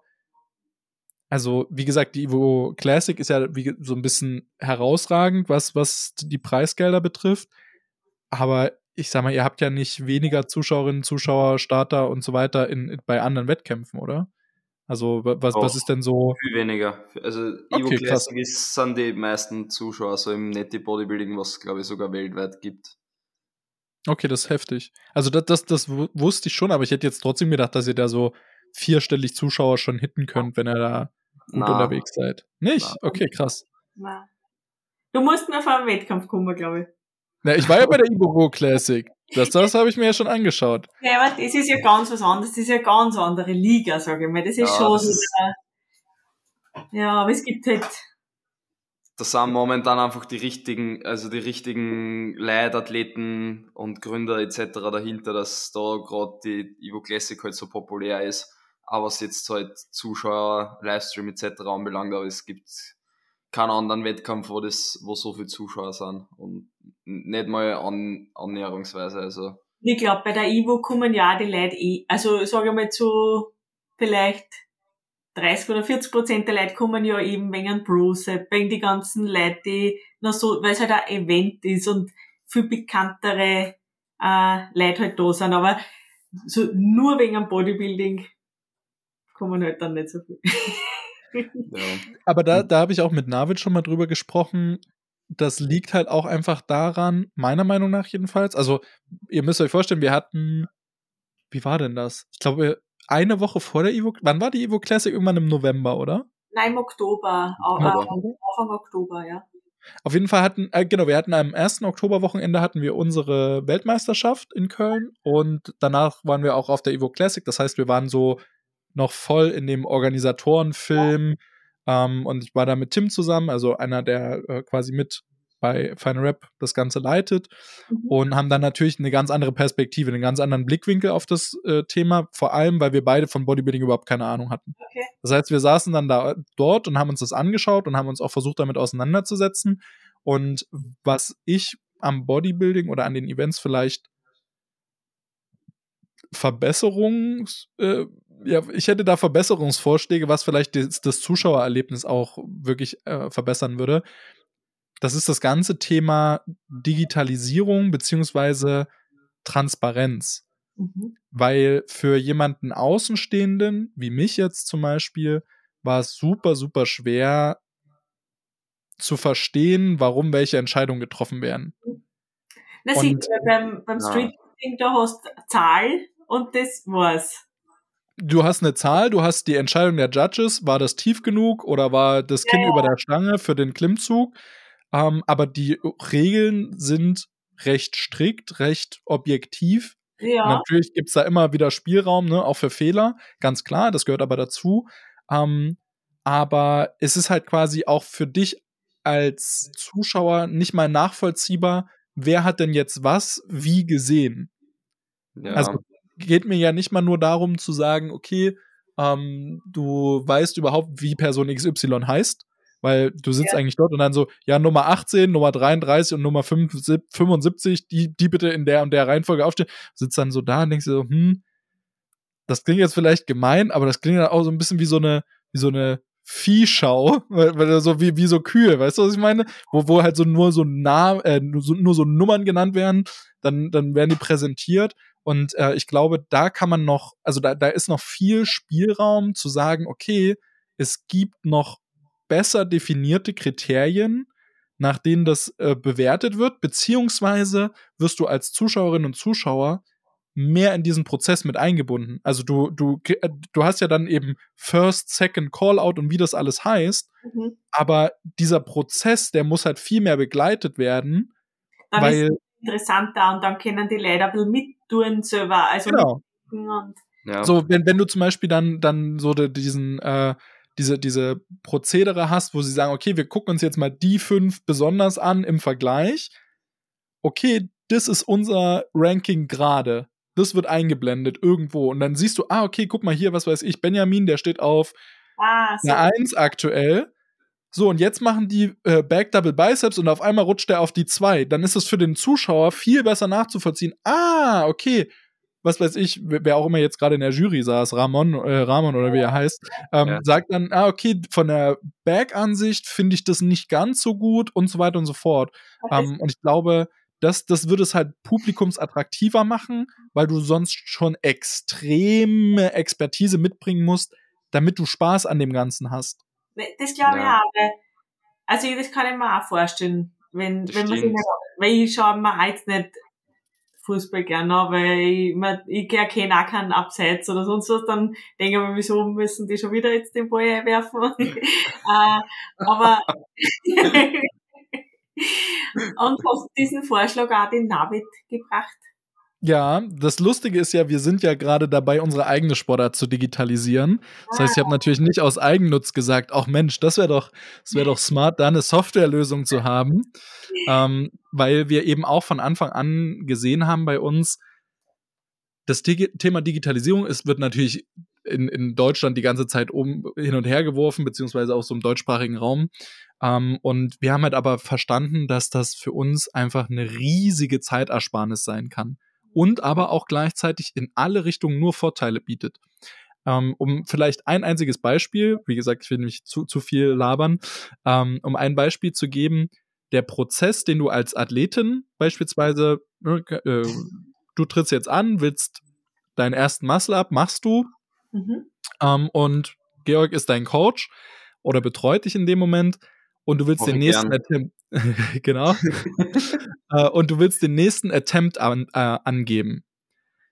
also wie gesagt, die Evo Classic ist ja wie, so ein bisschen herausragend, was, was die Preisgelder betrifft. Aber ich sag mal, ihr habt ja nicht weniger Zuschauerinnen, Zuschauer, Starter und so weiter in, bei anderen Wettkämpfen, oder? Also wa- was, was Doch. ist denn so? viel weniger. Also, Evo Okay, Classic ist, sind die meisten Zuschauer, so im Netty Bodybuilding, was glaube ich sogar weltweit gibt. Okay, das ist heftig. Also das, das, das wu- wusste ich schon, aber ich hätte jetzt trotzdem gedacht, dass ihr da so vierstellig Zuschauer schon hitten könnt, wenn ihr da gut Na. unterwegs seid. Nicht? Na. Okay, krass. nein. Du musst mir vor einem Wettkampf kommen, glaube ich. Na, ich war ja bei der Ibo Classic. Das, das habe ich mir ja schon angeschaut. Ja, aber das ist ja ganz was anderes. Das ist ja eine ganz andere Liga, sage ich mal. Das ist Ja, schon das so. ist- Ja, aber es gibt halt. da sind momentan einfach die richtigen, also die richtigen Leitathleten und Gründer etc. dahinter, dass da gerade die Evo Classic halt so populär ist. Aber was jetzt halt Zuschauer, Livestream etc. anbelangt, aber es gibt keinen anderen Wettkampf, wo das, wo so viele Zuschauer sind und nicht mal an, annäherungsweise. Also Ich glaube, bei der Ivo kommen ja auch die Leute eh, also sage ich mal zu vielleicht 30 oder 40 Prozent der Leute kommen ja eben wegen einem Pro-Set, wegen die ganzen Leute, die noch so, weil es halt ein Event ist und viel bekanntere äh, Leute halt da sind. Aber so nur wegen am Bodybuilding kommen halt dann nicht so viel. ja. Aber da, da habe ich auch mit Navid schon mal drüber gesprochen. Das liegt halt auch einfach daran, meiner Meinung nach jedenfalls. Also, ihr müsst euch vorstellen, wir hatten, wie war denn das? Ich glaube, eine Woche vor der Evo, wann war die Evo Classic? Irgendwann im November, oder? Nein, im Oktober, äh. Anfang Oktober, ja. Auf jeden Fall hatten, äh, genau, wir hatten am ersten Oktoberwochenende hatten wir unsere Weltmeisterschaft in Köln und danach waren wir auch auf der Evo Classic. Das heißt, wir waren so noch voll in dem Organisatorenfilm ähm, und ich war da mit Tim zusammen, also einer, der äh, quasi mit bei Final Rap das Ganze leitet Mhm. und haben dann natürlich eine ganz andere Perspektive, einen ganz anderen Blickwinkel auf das äh, Thema, vor allem, weil wir beide von Bodybuilding überhaupt keine Ahnung hatten. Okay. Das heißt, wir saßen dann da dort und haben uns das angeschaut und haben uns auch versucht, damit auseinanderzusetzen. Und was ich am Bodybuilding oder an den Events vielleicht Verbesserungs, äh, ja, ich hätte da Verbesserungsvorschläge, was vielleicht das, das Zuschauererlebnis auch wirklich äh, verbessern würde. Das ist das ganze Thema Digitalisierung beziehungsweise Transparenz. Mhm. Weil für jemanden Außenstehenden, wie mich jetzt zum Beispiel, war es super, super schwer zu verstehen, warum welche Entscheidungen getroffen werden. Na, und, siehst beim, beim ja. Street da hast Zahl und das war's. Du hast eine Zahl, du hast die Entscheidung der Judges, war das tief genug oder war das Kind ja. über der Stange für den Klimmzug? Ähm, aber die Regeln sind recht strikt, recht objektiv. Ja. Natürlich gibt es da immer wieder Spielraum, ne, auch für Fehler, ganz klar, das gehört aber dazu. Ähm, aber es ist halt quasi auch für dich als Zuschauer nicht mal nachvollziehbar, wer hat denn jetzt was wie gesehen. Ja. Also geht mir ja nicht mal nur darum zu sagen, okay, ähm, du weißt überhaupt, wie Person XY heißt, weil du sitzt ja. eigentlich dort und dann so, ja, Nummer 18, Nummer 33 und Nummer 75, die, die bitte in der und der Reihenfolge aufstehen. Sitzt dann so da und denkst dir so, hm, das klingt jetzt vielleicht gemein, aber das klingt dann auch so ein bisschen wie so eine, wie so eine Viehschau, weil, weil so wie, wie so Kühe, weißt du, was ich meine? Wo, wo halt so nur so nah, äh, nur, so, nur so Nummern genannt werden, dann, dann werden die präsentiert. Und äh, ich glaube, da kann man noch, also da, da ist noch viel Spielraum zu sagen, okay, es gibt noch besser definierte Kriterien, nach denen das äh, bewertet wird, beziehungsweise wirst du als Zuschauerin und Zuschauer mehr in diesen Prozess mit eingebunden. Also du, du, äh, du hast ja dann eben First, Second Callout und wie das alles heißt, mhm. aber dieser Prozess, der muss halt viel mehr begleitet werden. Dann weil, ist interessanter und dann können die Leute ein bisschen mittun selber. Also genau. Ja. So, wenn, wenn du zum Beispiel dann, dann so de, diesen, äh, diese, diese Prozedere hast, wo sie sagen, okay, wir gucken uns jetzt mal die fünf besonders an im Vergleich. Okay, das ist unser Ranking gerade das wird eingeblendet irgendwo und dann siehst du, ah, okay, guck mal hier, was weiß ich, Benjamin, der steht auf ah, so. eine 1 aktuell. So, und jetzt machen die äh, Back Double Biceps und auf einmal rutscht der auf die 2. Dann ist es für den Zuschauer viel besser nachzuvollziehen. Ah, okay. Was weiß ich, wer auch immer jetzt gerade in der Jury saß, Ramon, äh, Ramon oder wie er heißt, ähm, ja. sagt dann, ah, okay, von der Back-Ansicht finde ich das nicht ganz so gut und so weiter und so fort. Ähm, und ich glaube, das, das würde es halt publikumsattraktiver machen, weil du sonst schon extreme Expertise mitbringen musst, damit du Spaß an dem Ganzen hast. Das glaube ja. ich auch. Also das kann ich mir auch vorstellen, wenn, wenn man sich nicht, weil ich schaue mir jetzt nicht Fußball gerne an, weil ich, man, ich erkenne auch keinen Abseits oder sonst was, dann denke ich mir, wieso müssen die schon wieder jetzt den Ball werfen? äh, aber Und hast diesen Vorschlag auch den David gebracht? Ja, das Lustige ist ja, wir sind ja gerade dabei, unsere eigene Sportart zu digitalisieren. Das heißt, ich habe ah. natürlich nicht aus Eigennutz gesagt, ach Mensch, das wäre doch, das wäre doch smart, da eine Softwarelösung zu haben, ähm, weil wir eben auch von Anfang an gesehen haben bei uns, das Digi Thema Digitalisierung ist, wird natürlich in, in Deutschland die ganze Zeit um, hin und her geworfen, beziehungsweise auch so im deutschsprachigen Raum. Ähm, und wir haben halt aber verstanden, dass das für uns einfach eine riesige Zeitersparnis sein kann. Und aber auch gleichzeitig in alle Richtungen nur Vorteile bietet. Ähm, um vielleicht ein einziges Beispiel, wie gesagt, ich will nicht zu, zu viel labern, ähm, um ein Beispiel zu geben, der Prozess, den du als Athletin beispielsweise, äh, du trittst jetzt an, willst deinen ersten Muscle-Up, machst du, mhm. ähm, und Georg ist dein Coach oder betreut dich in dem Moment und du willst den nächsten Attempt, genau, äh, und du willst den nächsten Attempt an, äh, angeben.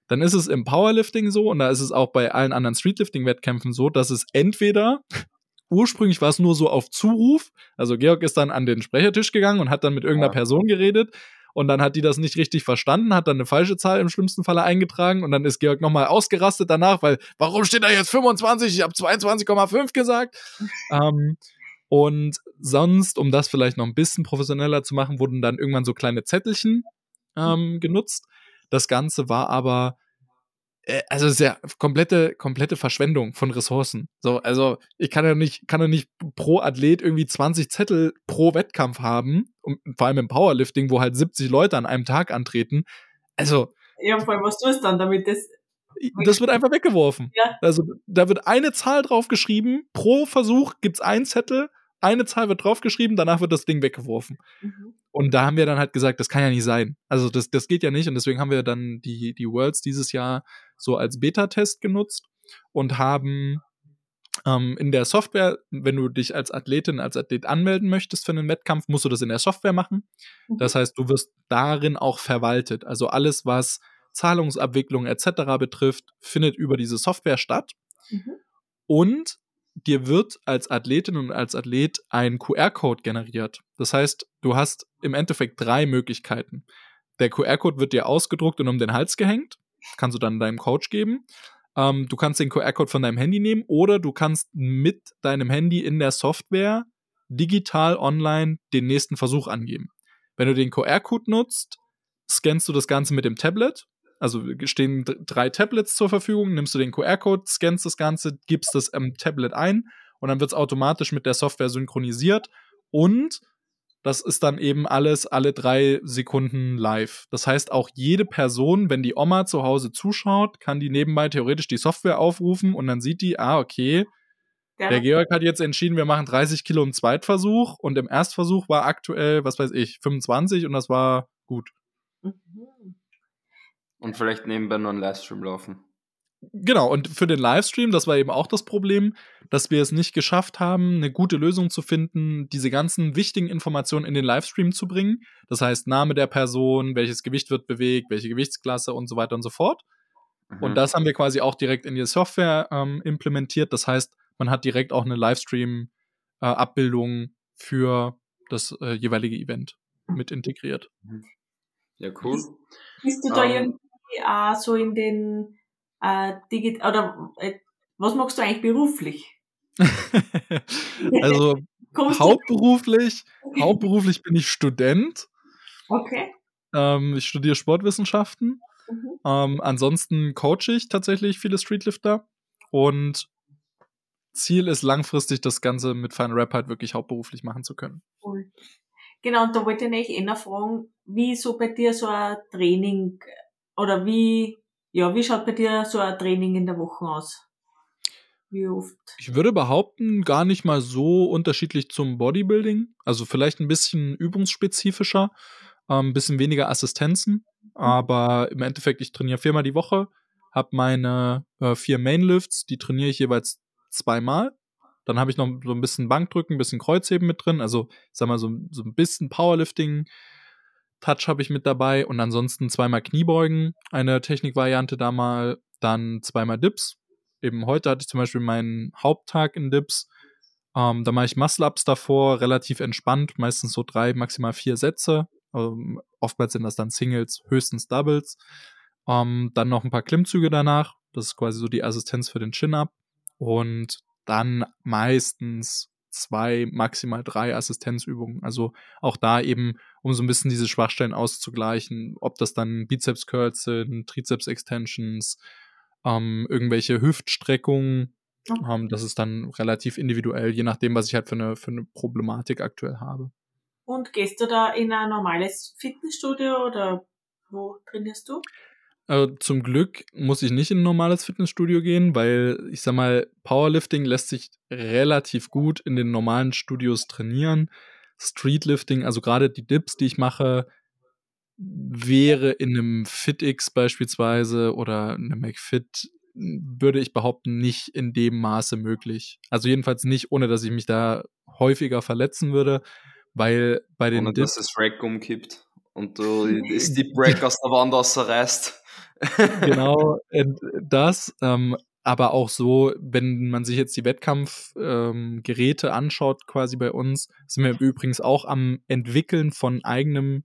Dann ist es im Powerlifting so und da ist es auch bei allen anderen Streetlifting-Wettkämpfen so, dass es entweder ursprünglich war es nur so auf Zuruf, also Georg ist dann an den Sprechertisch gegangen und hat dann mit irgendeiner ja. Person geredet und dann hat die das nicht richtig verstanden, hat dann eine falsche Zahl im schlimmsten Falle eingetragen und dann ist Georg nochmal ausgerastet danach, weil warum steht da jetzt 25? Ich habe 22,5 gesagt. ähm, und sonst, um das vielleicht noch ein bisschen professioneller zu machen, wurden dann irgendwann so kleine Zettelchen ähm, genutzt. Das Ganze war aber äh, also es ist ja komplette, komplette Verschwendung von Ressourcen. So, also ich kann ja nicht, kann ja nicht pro Athlet irgendwie 20 Zettel pro Wettkampf haben, und vor allem im Powerlifting, wo halt 70 Leute an einem Tag antreten. Also. Ja, vor allem, was tust dann, damit das. Das wird einfach weggeworfen. Ja. Also da wird eine Zahl draufgeschrieben, pro Versuch gibt's einen Zettel, eine Zahl wird draufgeschrieben, danach wird das Ding weggeworfen. Mhm. Und da haben wir dann halt gesagt, das kann ja nicht sein. Also das, das geht ja nicht. Und deswegen haben wir dann die, die Worlds dieses Jahr so als Beta-Test genutzt und haben ähm, in der Software, wenn du dich als Athletin, als Athlet anmelden möchtest für einen Wettkampf, musst du das in der Software machen. Mhm. Das heißt, du wirst darin auch verwaltet. Also alles, was Zahlungsabwicklung etc. betrifft, findet über diese Software statt. Mhm. Und dir wird als Athletin und als Athlet ein QR-Code generiert. Das heißt, du hast im Endeffekt drei Möglichkeiten. Der QR-Code wird dir ausgedruckt und um den Hals gehängt. Kannst du dann deinem Coach geben. Ähm, du kannst den QR-Code von deinem Handy nehmen oder du kannst mit deinem Handy in der Software digital online den nächsten Versuch angeben. Wenn du den QR-Code nutzt, scannst du das Ganze mit dem Tablet. Also stehen drei Tablets zur Verfügung, nimmst du den QR-Code, scannst das Ganze, gibst das am Tablet ein und dann wird es automatisch mit der Software synchronisiert und das ist dann eben alles alle drei Sekunden live. Das heißt, auch jede Person, wenn die Oma zu Hause zuschaut, kann die nebenbei theoretisch die Software aufrufen und dann sieht die, ah, okay, Der, der Georg hat jetzt entschieden, wir machen 30 Kilo im Zweitversuch und im Erstversuch war aktuell, was weiß ich, 25 und das war gut. Mhm. Und vielleicht nebenbei noch einen Livestream laufen. Genau, und für den Livestream, das war eben auch das Problem, dass wir es nicht geschafft haben, eine gute Lösung zu finden, diese ganzen wichtigen Informationen in den Livestream zu bringen. Das heißt, Name der Person, welches Gewicht wird bewegt, welche Gewichtsklasse und so weiter und so fort. Mhm. Und das haben wir quasi auch direkt in die Software ähm, implementiert. Das heißt, man hat direkt auch eine Livestream-Abbildung für das äh, jeweilige Event mit integriert. Ja, cool. Bist du da Ähm. Äh, so in den äh, Digit oder äh, was machst du eigentlich beruflich? also hauptberuflich, hauptberuflich bin ich Student. Okay. Ähm, ich studiere Sportwissenschaften. Mhm. Ähm, ansonsten coache ich tatsächlich viele Streetlifter und Ziel ist langfristig, das Ganze mit Final Rap halt wirklich hauptberuflich machen zu können. Cool. Genau, und da wollte ich eigentlich eh noch fragen, wie so bei dir so ein Training oder wie, ja, wie schaut bei dir so ein Training in der Woche aus? Wie oft? Ich würde behaupten, gar nicht mal so unterschiedlich zum Bodybuilding. Also vielleicht ein bisschen übungsspezifischer, ein ähm, bisschen weniger Assistenzen. Aber im Endeffekt, ich trainiere viermal die Woche, habe meine äh, vier Mainlifts, die trainiere ich jeweils zweimal. Dann habe ich noch so ein bisschen Bankdrücken, ein bisschen Kreuzheben mit drin. Also, ich sag mal, so, so ein bisschen Powerlifting-Touch habe ich mit dabei. Und ansonsten zweimal Kniebeugen, eine Technikvariante da mal, dann zweimal Dips. Eben heute hatte ich zum Beispiel meinen Haupttag in Dips. Ähm, da mache ich Muscle-Ups davor, relativ entspannt, meistens so drei, maximal vier Sätze. Ähm, oftmals sind das dann Singles, höchstens Doubles. Ähm, dann noch ein paar Klimmzüge danach. Das ist quasi so die Assistenz für den Chin-Up. Und dann meistens zwei, maximal drei Assistenzübungen. Also auch da eben, um so ein bisschen diese Schwachstellen auszugleichen, ob das dann Bizeps-Curls sind, Trizeps-Extensions, ähm, irgendwelche Hüftstreckungen. Okay. Ähm, das ist dann relativ individuell, je nachdem, was ich halt für eine, für eine Problematik aktuell habe. Und gehst du da in ein normales Fitnessstudio oder wo trainierst du? Also zum Glück muss ich nicht in ein normales Fitnessstudio gehen, weil ich sag mal, Powerlifting lässt sich relativ gut in den normalen Studios trainieren. Streetlifting, also gerade die Dips, die ich mache, wäre in einem FitX beispielsweise oder einem McFit, würde ich behaupten, nicht in dem Maße möglich. Also jedenfalls nicht, ohne dass ich mich da häufiger verletzen würde, weil bei den Ohne Dips dass das Rack umkippt und du das Deep Rack aus der Wand rausreißt. Genau äh, das. Ähm, aber auch so, wenn man sich jetzt die Wettkampfgeräte ähm, anschaut, quasi bei uns, sind wir übrigens auch am Entwickeln von eigenem,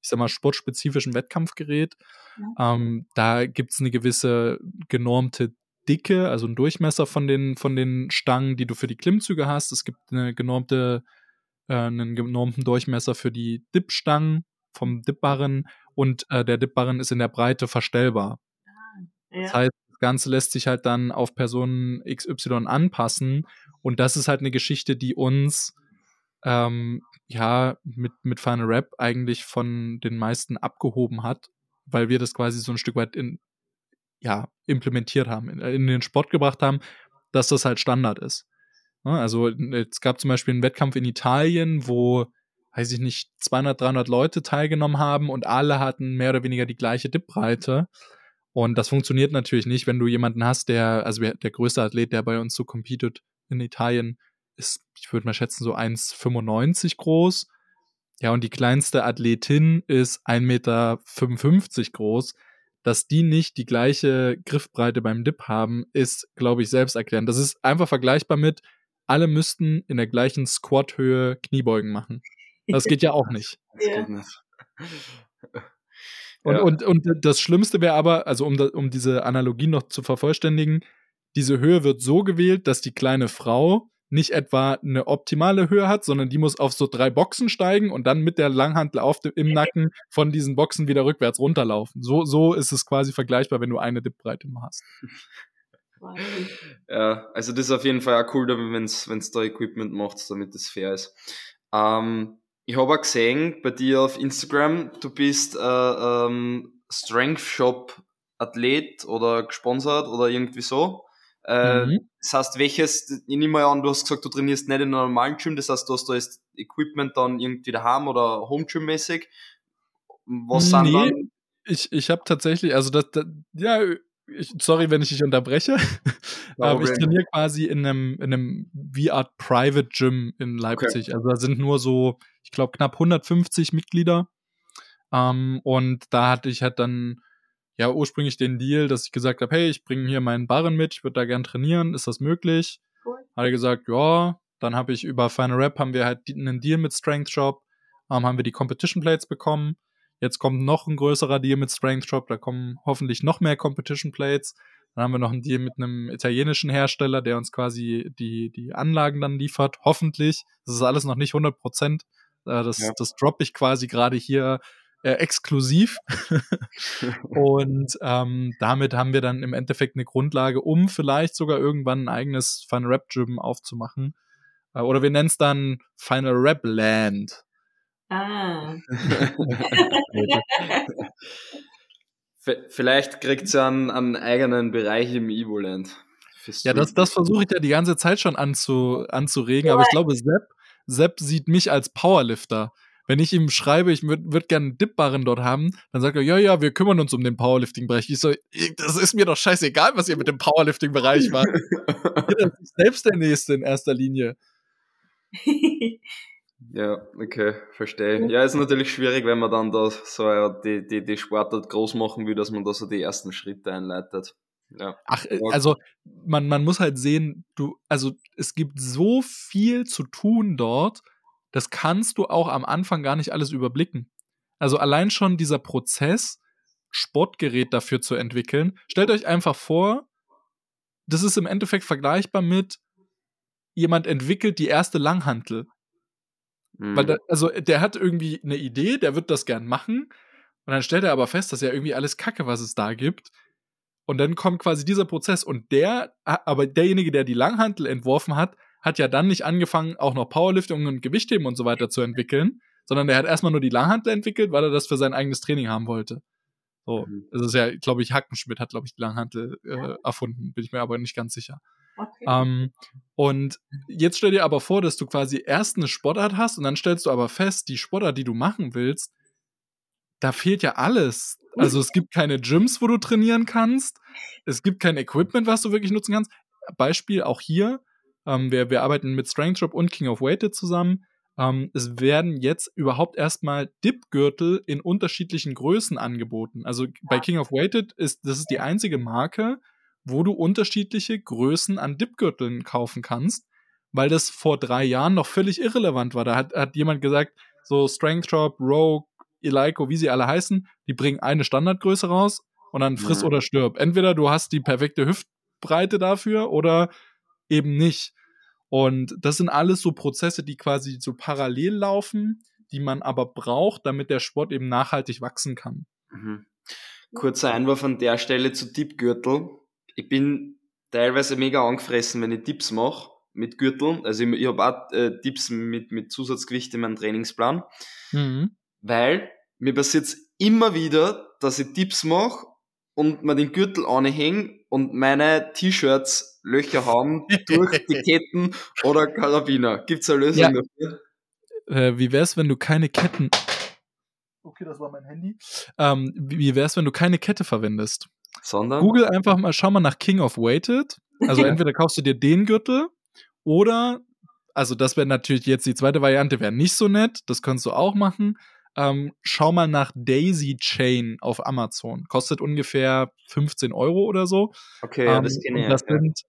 ich sag mal, sportspezifischen Wettkampfgerät. Ja. Ähm, da gibt's eine gewisse genormte Dicke, also ein Durchmesser von den, von den Stangen, die du für die Klimmzüge hast. Es gibt eine genormte, äh, einen genormten Durchmesser für die Dipstangen vom Dipbarren und äh, der Dipbarren ist in der Breite verstellbar. Das Ja. heißt, Ganze lässt sich halt dann auf Personen XY anpassen. Und das ist halt eine Geschichte, die uns ähm, ja mit, mit Final Rap eigentlich von den meisten abgehoben hat, weil wir das quasi so ein Stück weit in, ja, implementiert haben, in, in den Sport gebracht haben, dass das halt Standard ist. Ja, also es gab zum Beispiel einen Wettkampf in Italien, wo, weiß ich nicht, 200, 300 Leute teilgenommen haben und alle hatten mehr oder weniger die gleiche Dipbreite. Und das funktioniert natürlich nicht, wenn du jemanden hast, der, also der größte Athlet, der bei uns so competet in Italien, ist, ich würde mal schätzen, so 1,95 groß. Ja, und die kleinste Athletin ist 1,55 Meter groß. Dass die nicht die gleiche Griffbreite beim Dip haben, ist, glaube ich, selbst erklärend. Das ist einfach vergleichbar mit, alle müssten in der gleichen Squat-Höhe Kniebeugen machen. Das geht ja auch nicht. Das geht nicht. Und, ja. und, und das Schlimmste wäre aber, also um, um diese Analogie noch zu vervollständigen, diese Höhe wird so gewählt, dass die kleine Frau nicht etwa eine optimale Höhe hat, sondern die muss auf so drei Boxen steigen und dann mit der Langhantel auf dem, im Nacken von diesen Boxen wieder rückwärts runterlaufen. So, so ist es quasi vergleichbar, wenn du eine Dipbreite nur hast. Ja, also das ist auf jeden Fall auch cool, wenn es da Equipment macht, damit das fair ist. Ähm, ich habe auch gesehen bei dir auf Instagram, du bist äh, ähm, Strength Shop Athlet oder gesponsert oder irgendwie so. Äh, mhm. Das heißt, welches, ich nehme mal an, du hast gesagt, du trainierst nicht in einem normalen Gym, das heißt, du hast da jetzt Equipment dann irgendwie daheim oder Home Gym mäßig. Was nee, sind dann? Ich, ich habe tatsächlich, also das, das ja, ich, sorry, wenn ich dich unterbreche, aber ich trainiere quasi in einem, in einem VR Private Gym in Leipzig. Okay. Also da sind nur so, glaube, knapp 150 Mitglieder. Ähm, und da hatte ich halt dann ja ursprünglich den Deal, dass ich gesagt habe, hey, ich bringe hier meinen Barren mit, ich würde da gern trainieren, ist das möglich? Cool. Hat er gesagt, ja, dann habe ich über Final Rap haben wir halt einen Deal mit Strength Shop, ähm, haben wir die Competition Plates bekommen. Jetzt kommt noch ein größerer Deal mit Strength Shop, da kommen hoffentlich noch mehr Competition Plates. Dann haben wir noch einen Deal mit einem italienischen Hersteller, der uns quasi die, die Anlagen dann liefert. Hoffentlich. Das ist alles noch nicht 100 Prozent. Äh, das, ja. das droppe ich quasi gerade hier äh, exklusiv. und ähm, damit haben wir dann im Endeffekt eine Grundlage, um vielleicht sogar irgendwann ein eigenes Final Rap Gym aufzumachen. Äh, oder wir nennen es dann Final Rap Land. Ah. Vielleicht kriegt sie einen, einen eigenen Bereich im Evoland. Ja, das, das versuche ich ja die ganze Zeit schon anzu, anzuregen, aber ich glaube, Sepp, Sepp sieht mich als Powerlifter wenn ich ihm schreibe, ich würde würd gerne einen Dipbarren dort haben, dann sagt er, ja, ja, wir kümmern uns um den Powerlifting-Bereich. Ich so, das ist mir doch scheißegal, was ihr mit dem Powerlifting-Bereich macht. das ist selbst der Nächste in erster Linie. Ja, okay, verstehe. Ja, ist natürlich schwierig, wenn man dann da so die, die, die Sportart groß machen will, dass man da so die ersten Schritte einleitet. Ja. Ach, äh, also man, man muss halt sehen, du, also es gibt so viel zu tun dort das kannst du auch am Anfang gar nicht alles überblicken. Also allein schon dieser Prozess, Sportgerät dafür zu entwickeln. Stellt euch einfach vor, das ist im Endeffekt vergleichbar mit jemand entwickelt die erste Langhantel. Mhm. Weil da, also der hat irgendwie eine Idee, der wird das gern machen und dann stellt er aber fest, dass ja irgendwie alles Kacke, was es da gibt. Und dann kommt quasi dieser Prozess und der, aber derjenige, der die Langhantel entworfen hat, hat ja dann nicht angefangen, auch noch Powerlifting und Gewichtheben und so weiter zu entwickeln, sondern der hat erstmal nur die Langhantel entwickelt, weil er das für sein eigenes Training haben wollte. So, mhm. das ist ja, glaube ich, Hackenschmidt hat, glaube ich, die Langhantel äh, erfunden, bin ich mir aber nicht ganz sicher. Okay. Ähm, und jetzt stell dir aber vor, dass du quasi erst eine Sportart hast und dann stellst du aber fest, die Sportart, die du machen willst, da fehlt ja alles. Also es gibt keine Gyms, wo du trainieren kannst. Es gibt kein Equipment, was du wirklich nutzen kannst. Beispiel auch hier, ähm, wir, wir arbeiten mit Strength Drop und King of Weighted zusammen. Ähm, es werden jetzt überhaupt erstmal Dip-Gürtel in unterschiedlichen Größen angeboten. Also bei King of Weighted ist das ist die einzige Marke, wo du unterschiedliche Größen an Dip-Gürteln kaufen kannst, weil das vor drei Jahren noch völlig irrelevant war. Da hat, hat jemand gesagt, so Strength Drop, Rogue, Eleiko, wie sie alle heißen, die bringen eine Standardgröße raus und dann friss ja. oder stirb. Entweder du hast die perfekte Hüftbreite dafür oder eben nicht. Und das sind alles so Prozesse, die quasi so parallel laufen, die man aber braucht, damit der Sport eben nachhaltig wachsen kann. Mhm. Kurzer Einwurf an der Stelle zu Diebgürtel. ich bin teilweise mega angefressen, wenn ich Tipps mache mit Gürteln. Also ich, ich habe auch äh, Tipps mit, mit Zusatzgewicht in meinem Trainingsplan. Mhm. Weil mir passiert immer wieder, dass ich Tipps mache und mir den Gürtel anhänge und meine T-Shirts Löcher haben durch die Ketten oder Karabiner. Gibt's eine Lösung Ja. dafür? Äh, wie wär's, wenn du keine Ketten. Okay, das war mein Handy. Ähm, wie wie wär's, wenn du keine Kette verwendest? Sondern? Google einfach mal, schau mal nach King of Weighted. Also entweder kaufst du dir den Gürtel oder, also das wäre natürlich jetzt die zweite Variante, wäre nicht so nett, das kannst du auch machen. Ähm, schau mal nach Daisy Chain auf Amazon. Kostet ungefähr 15 Euro oder so. Okay, Ähm, das kenne ich. das, ja. sind,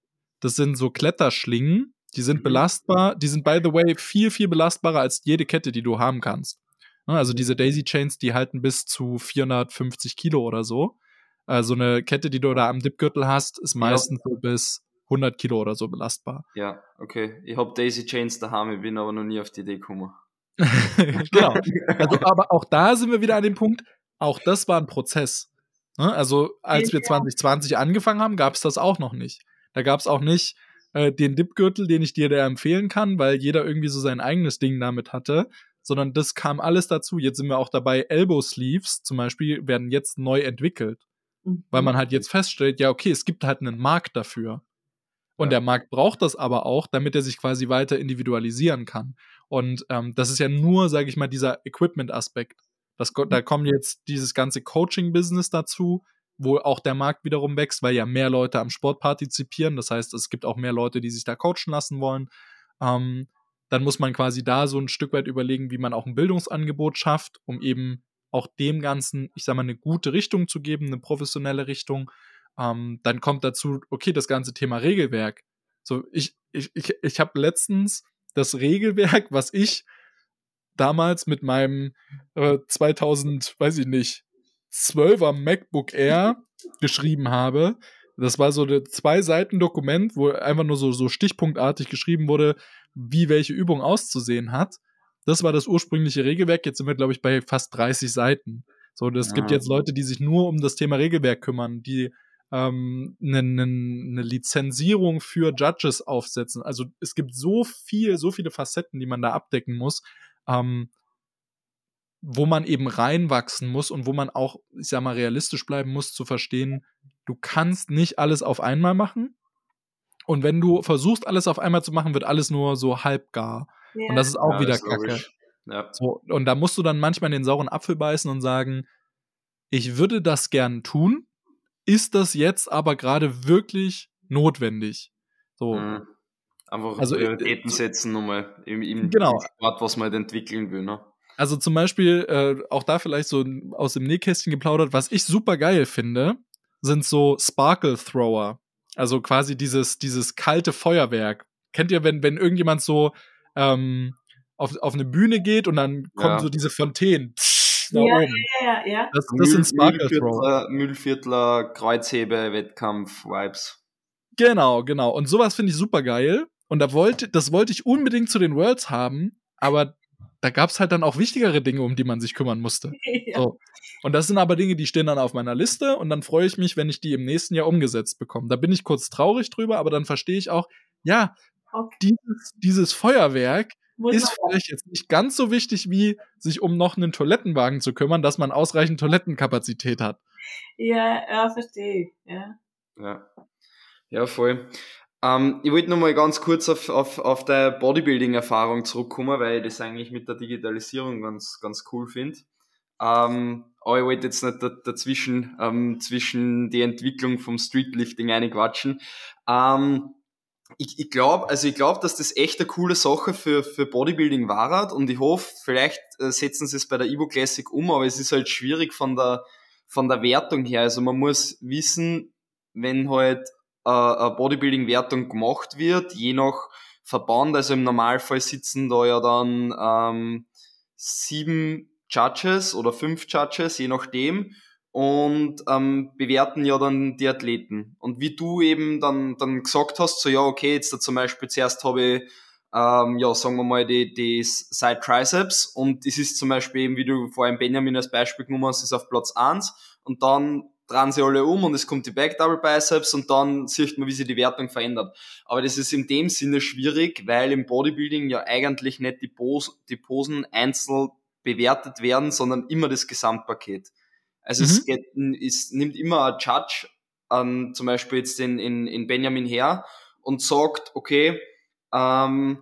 das sind so Kletterschlingen, die sind Mhm. belastbar. Die sind, by the way, viel, viel belastbarer als jede Kette, die du haben kannst. Ne, Also diese Daisy Chains, die halten bis zu 450 Kilo oder so. Also eine Kette, die du da am Dipgürtel hast, ist meistens so bis 100 Kilo oder so belastbar. Ja, okay. Ich hab Daisy Chains daheim, ich bin aber noch nie auf die Idee gekommen. genau. Also, aber auch da sind wir wieder an dem Punkt, auch das war ein Prozess. Ne? Also, als wir Ja. 2020 angefangen haben, gab es das auch noch nicht. Da gab es auch nicht äh, den Dipgürtel, den ich dir da empfehlen kann, weil jeder irgendwie so sein eigenes Ding damit hatte, sondern das kam alles dazu. Jetzt sind wir auch dabei, Elbow Sleeves zum Beispiel werden jetzt neu entwickelt, Mhm. weil man halt jetzt feststellt, ja, okay, es gibt halt einen Markt dafür. Und der Markt braucht das aber auch, damit er sich quasi weiter individualisieren kann. Und ähm, das ist ja nur, sage ich mal, dieser Equipment-Aspekt. Ko- Da kommt jetzt dieses ganze Coaching-Business dazu, wo auch der Markt wiederum wächst, weil ja mehr Leute am Sport partizipieren. Das heißt, es gibt auch mehr Leute, die sich da coachen lassen wollen. Ähm, dann muss man quasi da so ein Stück weit überlegen, wie man auch ein Bildungsangebot schafft, um eben auch dem Ganzen, ich sag mal, eine gute Richtung zu geben, eine professionelle Richtung. Ähm, dann kommt dazu, okay, das ganze Thema Regelwerk. So, ich, ich, ich, ich habe letztens das Regelwerk, was ich damals mit meinem äh, 2000, weiß ich nicht, 12er MacBook Air geschrieben habe. Das war so ein zwei Seiten Dokument, wo einfach nur so, so stichpunktartig geschrieben wurde, wie welche Übung auszusehen hat. Das war das ursprüngliche Regelwerk. Jetzt sind wir, glaube ich, bei fast 30 Seiten. So, das Ja. gibt jetzt Leute, die sich nur um das Thema Regelwerk kümmern, die ähm, eine, eine, eine Lizenzierung für Judges aufsetzen. Also es gibt so viel, so viele Facetten, die man da abdecken muss, ähm, wo man eben reinwachsen muss und wo man auch, ich sag mal, realistisch bleiben muss, zu verstehen, du kannst nicht alles auf einmal machen. Und wenn du versuchst, alles auf einmal zu machen, wird alles nur so halbgar. Ja. Und das ist auch Ja, wieder ist Kacke. Ja. So, und da musst du dann manchmal in den sauren Apfel beißen und sagen, ich würde das gern tun, ist das jetzt aber gerade wirklich notwendig? So, Mhm. Einfach Also, äh, Prioritäten setzen nochmal im, im Genau. Sport, was man halt entwickeln will. Ne? also zum Beispiel, äh, auch da vielleicht so aus dem Nähkästchen geplaudert, was ich super geil finde, sind so Sparkle Thrower. Also quasi dieses, dieses kalte Feuerwerk. Kennt ihr, wenn, wenn irgendjemand so ähm, auf, auf eine Bühne geht und dann kommen Ja. so diese Fontänen psch, nach Ja, oben? ja, ja. Das, das sind Sparkle. Mühlviertler, Mühlviertler Kreuzhebe-Wettkampf-Vibes. Genau, genau. Und sowas finde ich super geil. Und da wollte, das wollte ich unbedingt zu den Worlds haben, aber da gab es halt dann auch wichtigere Dinge, um die man sich kümmern musste. ja. So. Und das sind aber Dinge, die stehen dann auf meiner Liste und dann freue ich mich, wenn ich die im nächsten Jahr umgesetzt bekomme. Da bin ich kurz traurig drüber, aber dann verstehe ich auch, ja, Okay. dieses, dieses Feuerwerk Muss ist vielleicht jetzt nicht ganz so wichtig, wie sich um noch einen Toilettenwagen zu kümmern, dass man ausreichend Toilettenkapazität hat. ja, ja, verstehe ich. Ja. Ja, ja voll. Ähm, ich wollte nochmal ganz kurz auf, auf, auf der Bodybuilding-Erfahrung zurückkommen, weil ich das eigentlich mit der Digitalisierung ganz, ganz cool finde. Ähm, aber ich wollte jetzt nicht da, dazwischen, ähm, zwischen die Entwicklung vom Streetlifting einquatschen. Ähm, ich, ich glaube, also ich glaube, dass das echt eine coole Sache für, für Bodybuilding war und ich hoffe, vielleicht äh, setzen sie es bei der Evo Classic um, aber es ist halt schwierig von der, von der Wertung her. Also man muss wissen, wenn halt äh, eine Bodybuilding-Wertung gemacht wird, je nach Verband, also im Normalfall sitzen da ja dann ähm, sieben Judges oder fünf Judges, je nachdem, und ähm, bewerten ja dann die Athleten. Und wie du eben dann, dann gesagt hast, so ja, okay, jetzt da zum Beispiel zuerst habe ich, ähm, ja, sagen wir mal, die, die Side Triceps und es ist zum Beispiel eben, wie du vorhin Benjamin als Beispiel genommen hast, ist auf Platz eins und dann drehen sie alle um und es kommt die Back Double Biceps und dann sieht man, wie sich die Wertung verändert. Aber das ist in dem Sinne schwierig, weil im Bodybuilding ja eigentlich nicht die, Pos die Posen einzeln bewertet werden, sondern immer das Gesamtpaket. Also mhm. es, geht, es nimmt immer ein Judge an, zum Beispiel jetzt in, in, in Benjamin her und sagt, okay, ähm,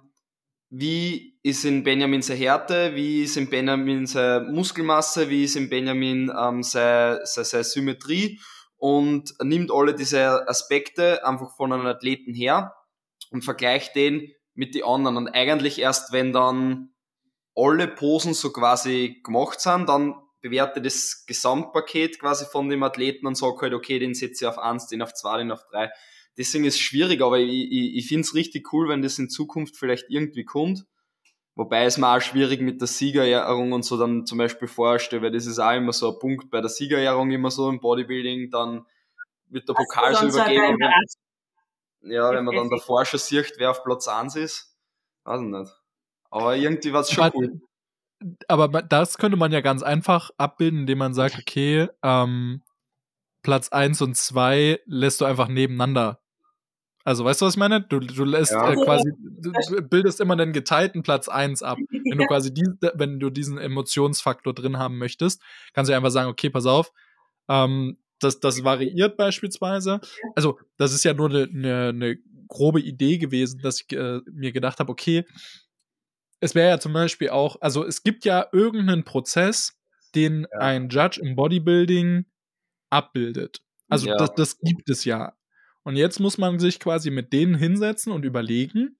wie ist in Benjamin seine Härte, wie ist in Benjamin seine Muskelmasse, wie ist in Benjamin ähm, seine, seine, seine Symmetrie und nimmt alle diese Aspekte einfach von einem Athleten her und vergleicht den mit den anderen. Und eigentlich erst, wenn dann alle Posen so quasi gemacht sind, dann bewerte das Gesamtpaket quasi von dem Athleten und sage halt, okay, den setze ich auf eins, den auf zwei, den auf drei deswegen ist es schwierig, aber ich, ich, ich finde es richtig cool, wenn das in Zukunft vielleicht irgendwie kommt. Wobei es mir auch schwierig mit der Siegerehrung und so dann zum Beispiel vorstelle, weil das ist auch immer so ein Punkt bei der Siegerehrung immer so im Bodybuilding, dann wird der Pokal so übergeben. ja, wenn man dann davor schon sieht, wer auf Platz 1 ist, weiß ich nicht. Aber irgendwie war es schon cool. Aber das könnte man ja ganz einfach abbilden, indem man sagt, okay, ähm, Platz 1 und 2 lässt du einfach nebeneinander also, weißt du, was ich meine? Du, du lässt ja. äh, quasi, du bildest immer den geteilten Platz 1 ab. Wenn du quasi die, wenn du diesen Emotionsfaktor drin haben möchtest, kannst du einfach sagen, okay, pass auf, ähm, das, das variiert beispielsweise. Also, das ist ja nur eine ne, ne grobe Idee gewesen, dass ich äh, mir gedacht habe, okay, es wäre ja zum Beispiel auch, also es gibt ja irgendeinen Prozess, den ja. ein Judge im Bodybuilding abbildet. Also ja. das, das gibt es ja. Und jetzt muss man sich quasi mit denen hinsetzen und überlegen,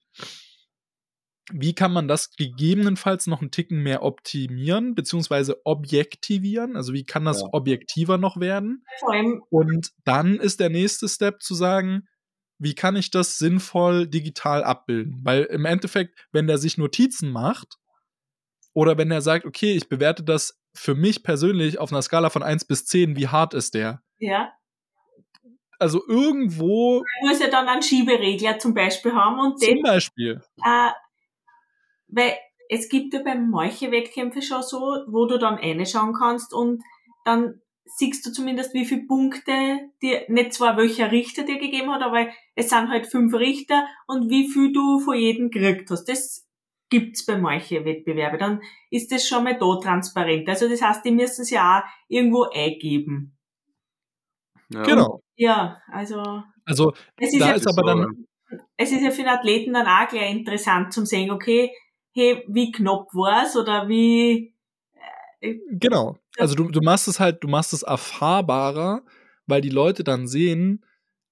wie kann man das gegebenenfalls noch einen Ticken mehr optimieren, beziehungsweise objektivieren? Also wie kann das ja. objektiver noch werden? Und dann ist der nächste Step zu sagen, wie kann ich das sinnvoll digital abbilden? Weil im Endeffekt, wenn der sich Notizen macht oder wenn er sagt, okay, ich bewerte das für mich persönlich auf einer Skala von 1 bis 10, wie hart ist der? Ja also irgendwo. Man muss ja dann einen Schieberegler zum Beispiel haben und Zum den, Beispiel. Äh, weil es gibt ja beim manchen Wettkämpfe schon so, wo du dann reinschauen kannst und dann siehst du zumindest, wie viele Punkte dir, nicht zwar welcher Richter dir gegeben hat, aber es sind halt fünf Richter und wie viel du von jedem gekriegt hast. Das gibt's bei manchen Wettbewerben. Dann ist das schon mal da transparent. Also das heißt, die müssen es ja auch irgendwo eingeben. Ja. Genau. Ja, also. Also, ist da ja ist aber dann. Es ist ja für den Athleten dann auch gleich interessant zum sehen, okay, hey, wie knapp war's oder wie. Genau. Also du, du machst es halt, du machst es erfahrbarer, weil die Leute dann sehen,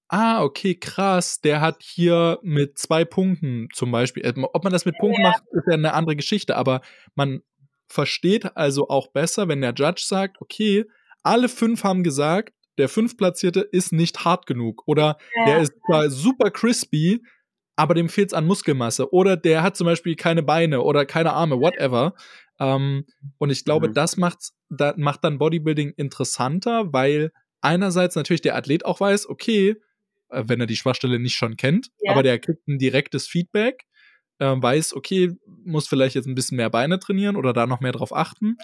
ah, okay, krass, der hat hier mit zwei Punkten zum Beispiel, äh, ob man das mit Punkten ja. macht, ist ja eine andere Geschichte, aber man versteht also auch besser, wenn der Judge sagt, okay, alle fünf haben gesagt, der fünftplatzierte ist nicht hart genug oder ja. der ist zwar super crispy, aber dem fehlt es an Muskelmasse oder der hat zum Beispiel keine Beine oder keine Arme, whatever. Ähm, und ich glaube, mhm. das macht's, da, macht dann Bodybuilding interessanter, weil einerseits natürlich der Athlet auch weiß, okay, äh, wenn er die Schwachstelle nicht schon kennt, ja. aber der kriegt ein direktes Feedback, äh, weiß, okay, muss vielleicht jetzt ein bisschen mehr Beine trainieren oder da noch mehr drauf achten.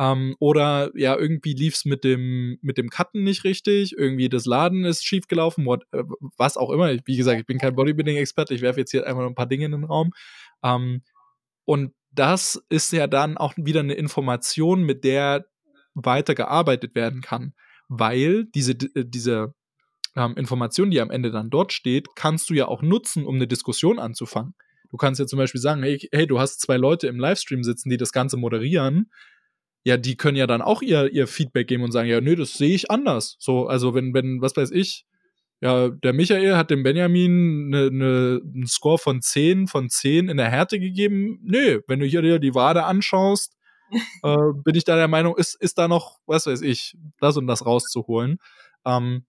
Ähm, oder ja, irgendwie lief's mit dem, mit dem Cutten nicht richtig, irgendwie das Laden ist schiefgelaufen, what, äh, was auch immer. Wie gesagt, ich bin kein Bodybuilding-Experte, ich werfe jetzt hier einfach ein paar Dinge in den Raum. Ähm, und das ist ja dann auch wieder eine Information, mit der weiter gearbeitet werden kann. Weil diese, äh, diese ähm, Information, die am Ende dann dort steht, kannst du ja auch nutzen, um eine Diskussion anzufangen. Du kannst ja zum Beispiel sagen, hey, hey, du hast zwei Leute im Livestream sitzen, die das Ganze moderieren ja, die können ja dann auch ihr, ihr Feedback geben und sagen, ja, nö, das sehe ich anders. So, also wenn, wenn, was weiß ich, ja, der Michael hat dem Benjamin ne, ne, einen Score von 10 von 10 in der Härte gegeben. Nö, wenn du hier dir die Wade anschaust, äh, bin ich da der Meinung, ist, ist da noch, was weiß ich, das und das rauszuholen. Ähm,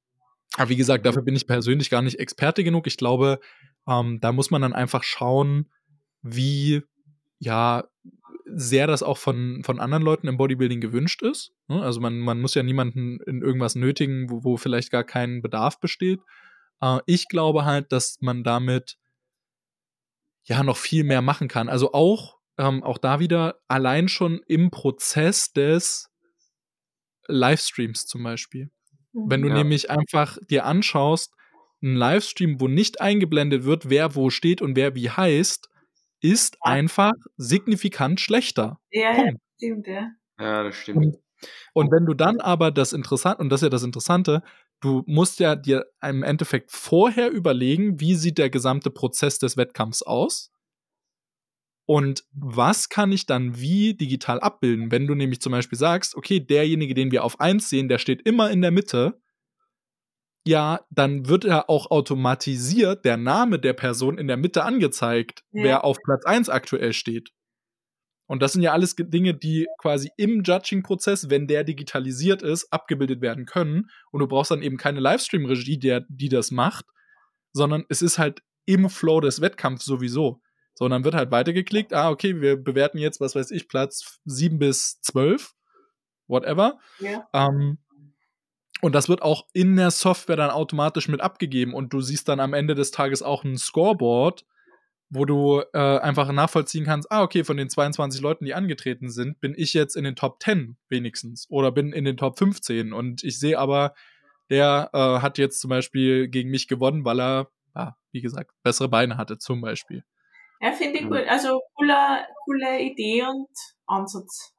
aber wie gesagt, dafür bin ich persönlich gar nicht Experte genug. Ich glaube, ähm, da muss man dann einfach schauen, wie, ja, sehr das auch von, von anderen Leuten im Bodybuilding gewünscht ist. Ne? Also man, man muss ja niemanden in irgendwas nötigen, wo, wo vielleicht gar kein Bedarf besteht. Äh, ich glaube halt, dass man damit ja noch viel mehr machen kann. Also auch, ähm, auch da wieder allein schon im Prozess des Livestreams zum Beispiel. Wenn du Ja. nämlich einfach dir anschaust, ein Livestream, wo nicht eingeblendet wird, wer wo steht und wer wie heißt, ist Ja. einfach signifikant schlechter. Ja, ja, Punkt. stimmt, ja. Ja, das stimmt. Und wenn du dann aber das Interessante, und das ist ja das Interessante, du musst ja dir im Endeffekt vorher überlegen, wie sieht der gesamte Prozess des Wettkampfs aus und was kann ich dann wie digital abbilden. Wenn du nämlich zum Beispiel sagst, okay, derjenige, den wir auf 1 sehen, der steht immer in der Mitte, ja, dann wird ja auch automatisiert der Name der Person in der Mitte angezeigt, Ja. wer auf Platz 1 aktuell steht. Und das sind ja alles Ge- Dinge, die quasi im Judging-Prozess, wenn der digitalisiert ist, abgebildet werden können. Und du brauchst dann eben keine Livestream-Regie, der, die das macht, sondern es ist halt im Flow des Wettkampfs sowieso. So, und dann wird halt weitergeklickt, ah, okay, wir bewerten jetzt, was weiß ich, Platz 7 bis 12, whatever. Ja. Ähm, und das wird auch in der Software dann automatisch mit abgegeben und du siehst dann am Ende des Tages auch ein Scoreboard, wo du äh, einfach nachvollziehen kannst, ah, okay, von den 22 Leuten, die angetreten sind, bin ich jetzt in den Top 10 wenigstens oder bin in den Top 15 und ich sehe aber, der äh, hat jetzt zum Beispiel gegen mich gewonnen, weil er, ja, wie gesagt, bessere Beine hatte zum Beispiel. Ja, finde ich gut. Also cooler, coole Idee und Ansatz.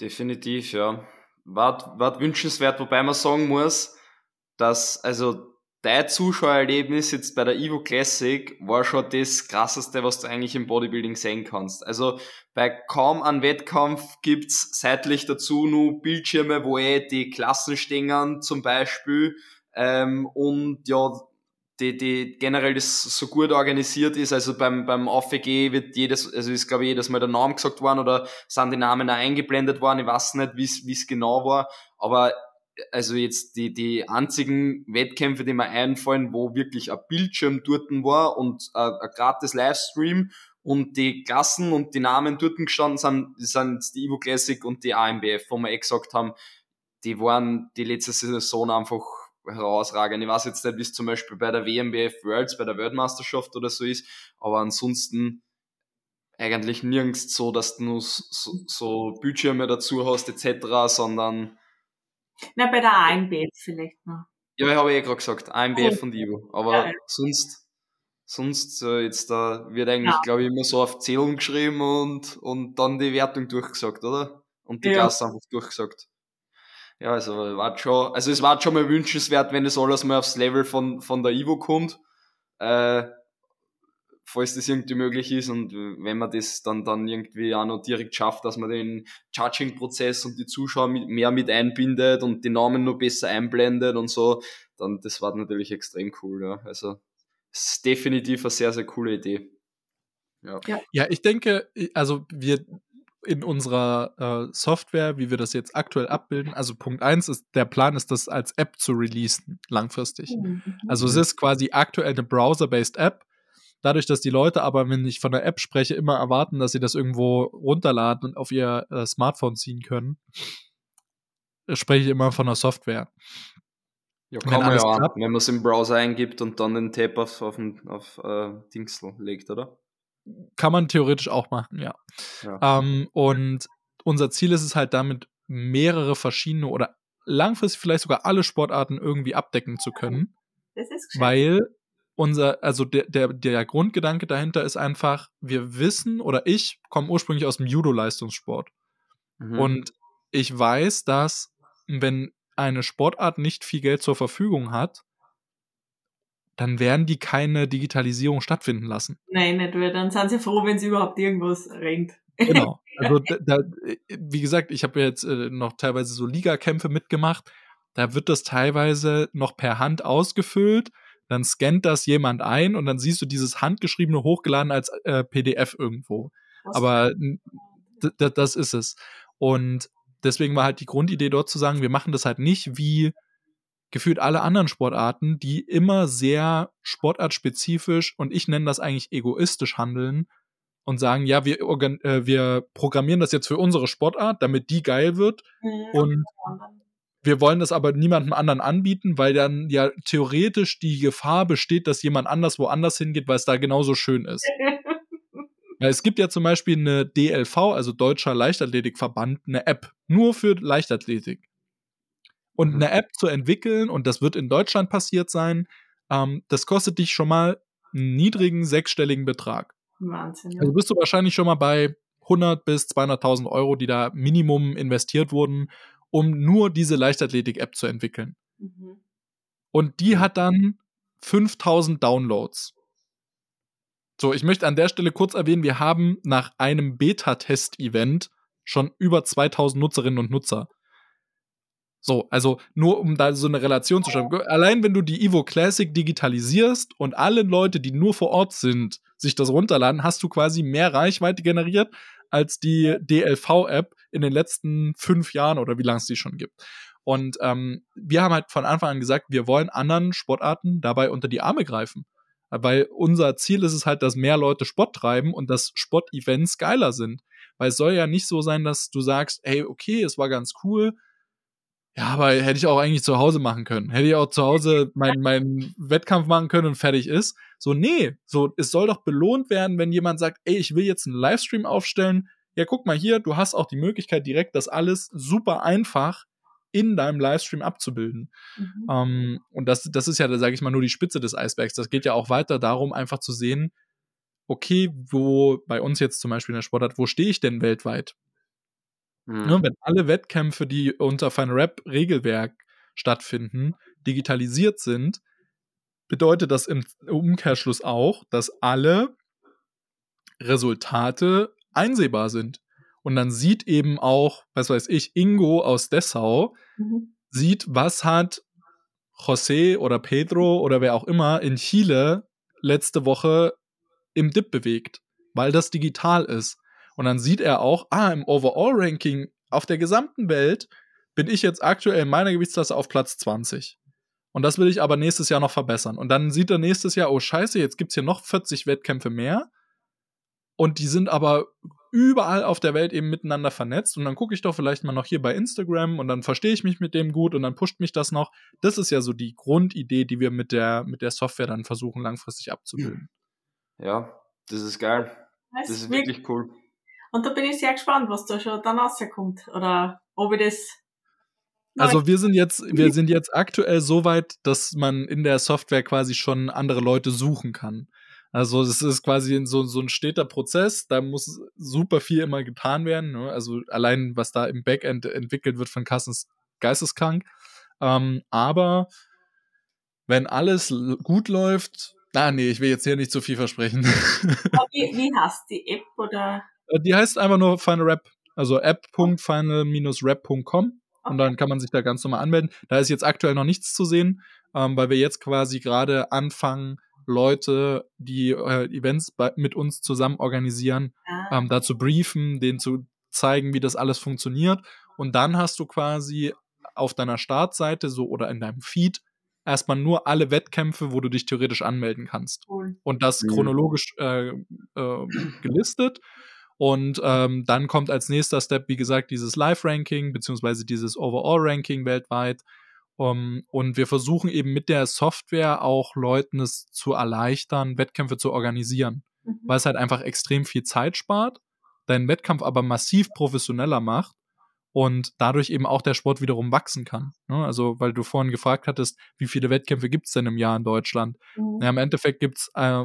Definitiv, ja. War, war wünschenswert, wobei man sagen muss, dass, also, dein Zuschauererlebnis jetzt bei der Evo Classic war schon das krasseste, was du eigentlich im Bodybuilding sehen kannst. Also, bei kaum einem Wettkampf gibt's seitlich dazu nur Bildschirme, wo eh die Klassen stehen, zum Beispiel, ähm, und ja, die, die generell das so gut organisiert ist. Also beim, beim AVG wird jedes, also ist glaube ich jedes Mal der Name gesagt worden oder sind die Namen auch eingeblendet worden. Ich weiß nicht, wie es genau war. Aber also jetzt die, die einzigen Wettkämpfe, die mir einfallen, wo wirklich ein Bildschirm dort war und ein, ein gratis Livestream und die Klassen und die Namen dort gestanden sind, sind die Evo Classic und die AMBF, wo wir eh gesagt haben, die waren die letzte Saison einfach herausragend. Ich weiß jetzt nicht, wie es zum Beispiel bei der WMBF Worlds, bei der Weltmeisterschaft oder so ist, aber ansonsten eigentlich nirgends so, dass du nur so, so Bildschirme dazu hast etc., sondern Na, bei der ANBF vielleicht noch. ja, ich habe eh gerade gesagt, AMBF und Ivo, aber Ja, sonst sonst äh, jetzt da wird eigentlich, Ja. glaube ich, immer so auf Zählung geschrieben und und dann die Wertung durchgesagt, oder? Und die Ja. Klasse einfach durchgesagt. Ja, also war schon, also es war schon mal wünschenswert, wenn das alles mal aufs Level von von der Ivo kommt. Äh, falls das irgendwie möglich ist und wenn man das dann, dann irgendwie auch noch direkt schafft, dass man den Judging-Prozess und die Zuschauer mit, mehr mit einbindet und die Namen noch besser einblendet und so, dann das war natürlich extrem cool. Ja. Also ist definitiv eine sehr, sehr coole Idee. Ja. Ja, ich denke, also wir in unserer äh, Software, wie wir das jetzt aktuell abbilden, also Punkt eins ist, der Plan ist, das als App zu releasen, langfristig. Mhm. Also es ist quasi aktuell eine Browser-based App. Dadurch, dass die Leute aber, wenn ich von der App spreche, immer erwarten, dass sie das irgendwo runterladen und auf ihr äh, Smartphone ziehen können, spreche ich immer von der Software. Ja, Wenn kann man ja, klappt. wenn man es im Browser eingibt und dann den Tab auf, auf, den- auf äh, Dingsel legt, oder? Kann man theoretisch auch machen, ja. Ja. Ähm, und unser Ziel ist es halt damit, mehrere verschiedene oder langfristig vielleicht sogar alle Sportarten irgendwie abdecken zu können. Das ist. Weil unser, also der, der, der Grundgedanke dahinter ist einfach, wir wissen oder ich komme ursprünglich aus dem Judo-Leistungssport. Mhm. Und ich weiß, dass wenn eine Sportart nicht viel Geld zur Verfügung hat, dann werden die keine Digitalisierung stattfinden lassen. Nein, nicht, weil dann sind sie froh, wenn sie überhaupt irgendwas rennt. Genau. Also da, da, wie gesagt, ich habe jetzt äh, noch teilweise so Ligakämpfe mitgemacht. Da wird das teilweise noch per Hand ausgefüllt. Dann scannt das jemand ein und dann siehst du dieses handgeschriebene hochgeladen als äh, PDF irgendwo. Was Aber das ist es. Und deswegen war halt die Grundidee dort zu sagen, wir machen das halt nicht wie gefühlt alle anderen Sportarten, die immer sehr sportartspezifisch und ich nenne das eigentlich egoistisch handeln und sagen, ja, wir, äh, wir programmieren das jetzt für unsere Sportart, damit die geil wird Mhm. und wir wollen das aber niemandem anderen anbieten, weil dann ja theoretisch die Gefahr besteht, dass jemand anders woanders hingeht, weil es da genauso schön ist. Ja, es gibt ja zum Beispiel eine DLV, also Deutscher Leichtathletikverband, eine App nur für Leichtathletik. Und eine App zu entwickeln, und das wird in Deutschland passiert sein, ähm, das kostet dich schon mal einen niedrigen sechsstelligen Betrag. Wahnsinn. Also bist du wahrscheinlich schon mal bei 100 bis 200.000 Euro, die da Minimum investiert wurden, um nur diese Leichtathletik-App zu entwickeln. Mhm. Und die hat dann 5000 Downloads. So, ich möchte an der Stelle kurz erwähnen, wir haben nach einem Beta-Test-Event schon über 2000 Nutzerinnen und Nutzer. So, also nur um da so eine Relation zu schaffen. Allein wenn du die Evo Classic digitalisierst und alle Leute, die nur vor Ort sind, sich das runterladen, hast du quasi mehr Reichweite generiert als die DLV-App in den letzten fünf Jahren oder wie lange es die schon gibt. Und ähm, wir haben halt von Anfang an gesagt, wir wollen anderen Sportarten dabei unter die Arme greifen. Weil unser Ziel ist es halt, dass mehr Leute Sport treiben und dass Sportevents geiler sind. Weil es soll ja nicht so sein, dass du sagst, hey, okay, es war ganz cool, ja, aber hätte ich auch eigentlich zu Hause machen können. Hätte ich auch zu Hause meinen mein Wettkampf machen können und fertig ist. So, nee, so, es soll doch belohnt werden, wenn jemand sagt, ey, ich will jetzt einen Livestream aufstellen. Ja, guck mal hier, du hast auch die Möglichkeit, direkt das alles super einfach in deinem Livestream abzubilden. Mhm. Ähm, und das, das ist ja, da sage ich mal, nur die Spitze des Eisbergs. Das geht ja auch weiter darum, einfach zu sehen, okay, wo bei uns jetzt zum Beispiel in der Sportart, wo stehe ich denn weltweit? Mhm. Ne, wenn alle Wettkämpfe, die unter Final Rap Regelwerk stattfinden, digitalisiert sind, bedeutet das im Umkehrschluss auch, dass alle Resultate einsehbar sind. Und dann sieht eben auch, was weiß ich, Ingo aus Dessau, mhm. sieht, was hat José oder Pedro oder wer auch immer in Chile letzte Woche im Dip bewegt, weil das digital ist. Und dann sieht er auch, ah, im Overall-Ranking auf der gesamten Welt bin ich jetzt aktuell in meiner Gewichtsklasse auf Platz 20. Und das will ich aber nächstes Jahr noch verbessern. Und dann sieht er nächstes Jahr, oh scheiße, jetzt gibt es hier noch 40 Wettkämpfe mehr. Und die sind aber überall auf der Welt eben miteinander vernetzt. Und dann gucke ich doch vielleicht mal noch hier bei Instagram und dann verstehe ich mich mit dem gut und dann pusht mich das noch. Das ist ja so die Grundidee, die wir mit der, mit der Software dann versuchen, langfristig abzubilden. Ja, das ist geil. Das, das ist wirklich cool. Und da bin ich sehr gespannt, was da schon dann rauskommt. Oder ob ich das. Also wir sind jetzt, wir sind jetzt aktuell so weit, dass man in der Software quasi schon andere Leute suchen kann. Also es ist quasi so, so ein steter Prozess, da muss super viel immer getan werden. Ne? Also allein, was da im Backend entwickelt wird von Kassen, ist geisteskrank. Ähm, aber wenn alles gut läuft, ah nee, ich will jetzt hier nicht zu viel versprechen. wie, wie heißt die App oder? Äh, die heißt einfach nur Final Rap, also app.final-rap.com und dann kann man sich da ganz normal anmelden. Da ist jetzt aktuell noch nichts zu sehen, ähm, weil wir jetzt quasi gerade anfangen, Leute, die äh, Events bei, mit uns zusammen organisieren, ah. ähm, da zu briefen, denen zu zeigen, wie das alles funktioniert. Und dann hast du quasi auf deiner Startseite so oder in deinem Feed erstmal nur alle Wettkämpfe, wo du dich theoretisch anmelden kannst. Cool. Und das chronologisch äh, äh, gelistet. Und ähm, dann kommt als nächster Step, wie gesagt, dieses Live-Ranking, beziehungsweise dieses Overall-Ranking weltweit. Um, und wir versuchen eben mit der Software auch Leuten es zu erleichtern, Wettkämpfe zu organisieren, mhm. weil es halt einfach extrem viel Zeit spart, deinen Wettkampf aber massiv professioneller macht und dadurch eben auch der Sport wiederum wachsen kann. Ne? Also, weil du vorhin gefragt hattest, wie viele Wettkämpfe gibt es denn im Jahr in Deutschland? Mhm. Ja, im Endeffekt gibt's, äh,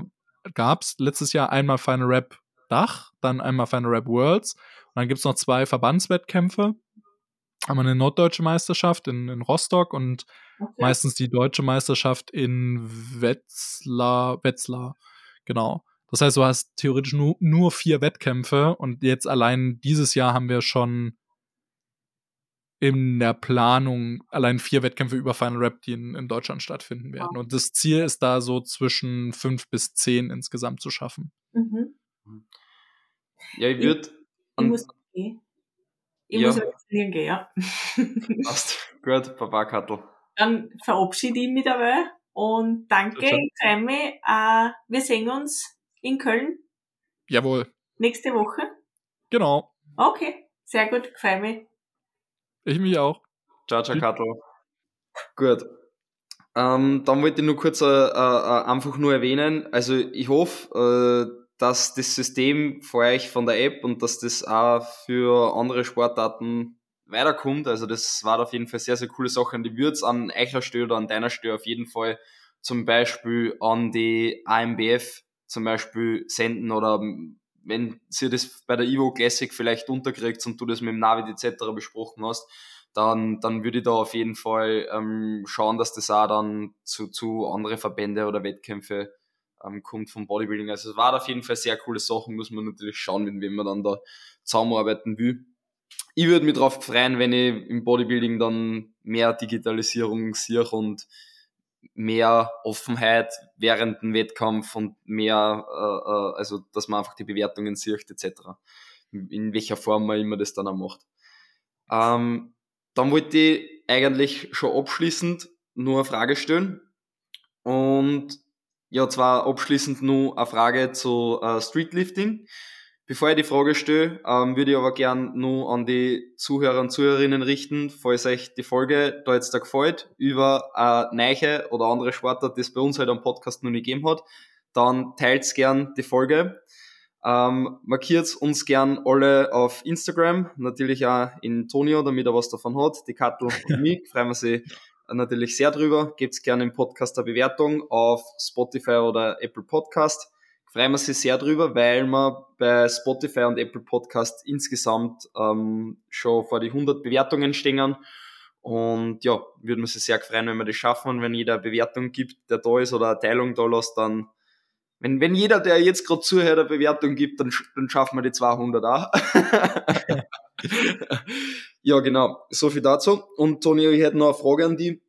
gab es letztes Jahr einmal Final Rap Dach, dann einmal Final Rap Worlds und dann gibt es noch zwei Verbandswettkämpfe. Einmal eine norddeutsche Meisterschaft in, in Rostock und okay. meistens die deutsche Meisterschaft in Wetzlar, Wetzlar, genau. Das heißt, du hast theoretisch nur, nur vier Wettkämpfe und jetzt allein dieses Jahr haben wir schon in der Planung allein vier Wettkämpfe über Final Rap, die in, in Deutschland stattfinden werden. Und das Ziel ist da so zwischen fünf bis zehn insgesamt zu schaffen. Mhm. Ja, ich würde. Ich, muss gehen. Ich ja. muss gehen, ja. Passt. Gut, Papa Kattel. Dann verabschiede ich mich dabei und danke, ich freue mich. Äh, wir sehen uns in Köln. Jawohl. Nächste Woche. Genau. Okay, sehr gut, freue mich. Ich mich auch. Ciao, ciao, Kattel. Gut. Ähm, dann wollte ich nur kurz äh, äh, einfach nur erwähnen, also ich hoffe, äh, dass das System für euch von der App und dass das auch für andere Sportarten weiterkommt. Also das war auf jeden Fall sehr, sehr coole Sache. Und ich würde es an eurer Stelle oder an deiner Stelle auf jeden Fall zum Beispiel an die AMBF zum Beispiel senden oder wenn sie das bei der Evo Classic vielleicht unterkriegt und du das mit dem Navi etc. besprochen hast, dann, dann würde ich da auf jeden Fall ähm, schauen, dass das auch dann zu, zu andere Verbände oder Wettkämpfe ähm, kommt vom Bodybuilding. Also es war auf jeden Fall sehr coole Sachen, muss man natürlich schauen, mit wem man dann da zusammenarbeiten will. Ich würde mich darauf freuen, wenn ich im Bodybuilding dann mehr Digitalisierung sehe und mehr Offenheit während dem Wettkampf und mehr, äh, äh, also dass man einfach die Bewertungen sieht etc. In welcher Form man immer das dann auch macht. Ähm, dann wollte ich eigentlich schon abschließend nur eine Frage stellen. Und ja, zwar abschließend nur eine Frage zu äh, Streetlifting. Bevor ich die Frage stelle, ähm, würde ich aber gern nur an die Zuhörer und Zuhörerinnen richten, falls euch die Folge da jetzt da gefällt, über eine neue oder andere Sportart, die es bei uns halt am Podcast noch nicht gegeben hat, dann teilt gern die Folge. Ähm, markiert uns gern alle auf Instagram, natürlich auch in Tonio, damit er was davon hat. Die Kattel und mich, freuen wir sich natürlich sehr drüber. Gebt gerne im Podcast eine Bewertung auf Spotify oder Apple Podcast freuen wir sich sehr drüber, weil wir bei Spotify und Apple Podcast insgesamt ähm, schon vor die 100 Bewertungen stehen. Und ja, würden wir sich sehr freuen, wenn wir das schaffen und wenn jeder eine Bewertung gibt, der da ist oder eine Teilung da lässt, dann, wenn, wenn jeder, der jetzt gerade zuhört, eine Bewertung gibt, dann, dann schaffen wir die 200 auch. ja, genau. So viel dazu. Und Toni, ich hätte noch eine Frage an die.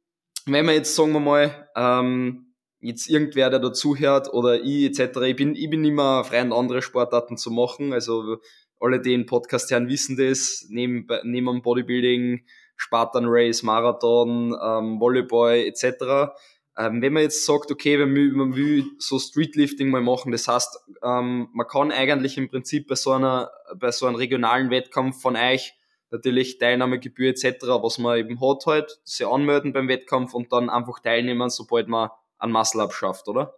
Wenn wir jetzt, sagen wir mal, ähm, jetzt irgendwer, der dazuhört oder ich etc. Ich bin, ich bin immer frei, andere Sportarten zu machen. Also alle, die den Podcast hören, wissen das. Neben, neben Bodybuilding, Spartan Race, Marathon, ähm, Volleyball etc. Ähm, wenn man jetzt sagt, okay, man will, man will so Streetlifting mal machen, das heißt, ähm, man kann eigentlich im Prinzip bei so einer, bei so einem regionalen Wettkampf von euch natürlich Teilnahmegebühr etc., was man eben hat halt, sich anmelden beim Wettkampf und dann einfach teilnehmen, sobald man an Muscle-Up schafft, oder?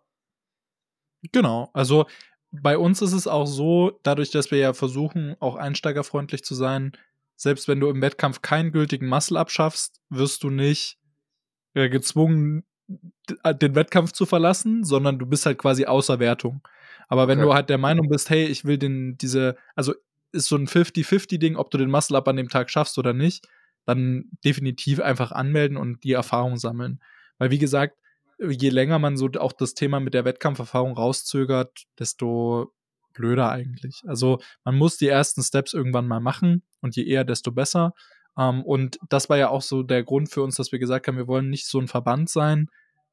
Genau, also bei uns ist es auch so, dadurch, dass wir ja versuchen, auch einsteigerfreundlich zu sein, selbst wenn du im Wettkampf keinen gültigen Muscle-Up schaffst, wirst du nicht äh, gezwungen, den Wettkampf zu verlassen, sondern du bist halt quasi außer Wertung. Aber wenn okay. du halt der Meinung bist, hey, ich will den, diese, also ist so ein 50-50-Ding, ob du den Muscle-Up an dem Tag schaffst oder nicht, dann definitiv einfach anmelden und die Erfahrung sammeln. Weil, wie gesagt, je länger man so auch das Thema mit der Wettkampferfahrung rauszögert, desto blöder eigentlich. Also man muss die ersten Steps irgendwann mal machen und je eher, desto besser. Um, ähm, und das war ja auch so der Grund für uns, dass wir gesagt haben, wir wollen nicht so ein Verband sein,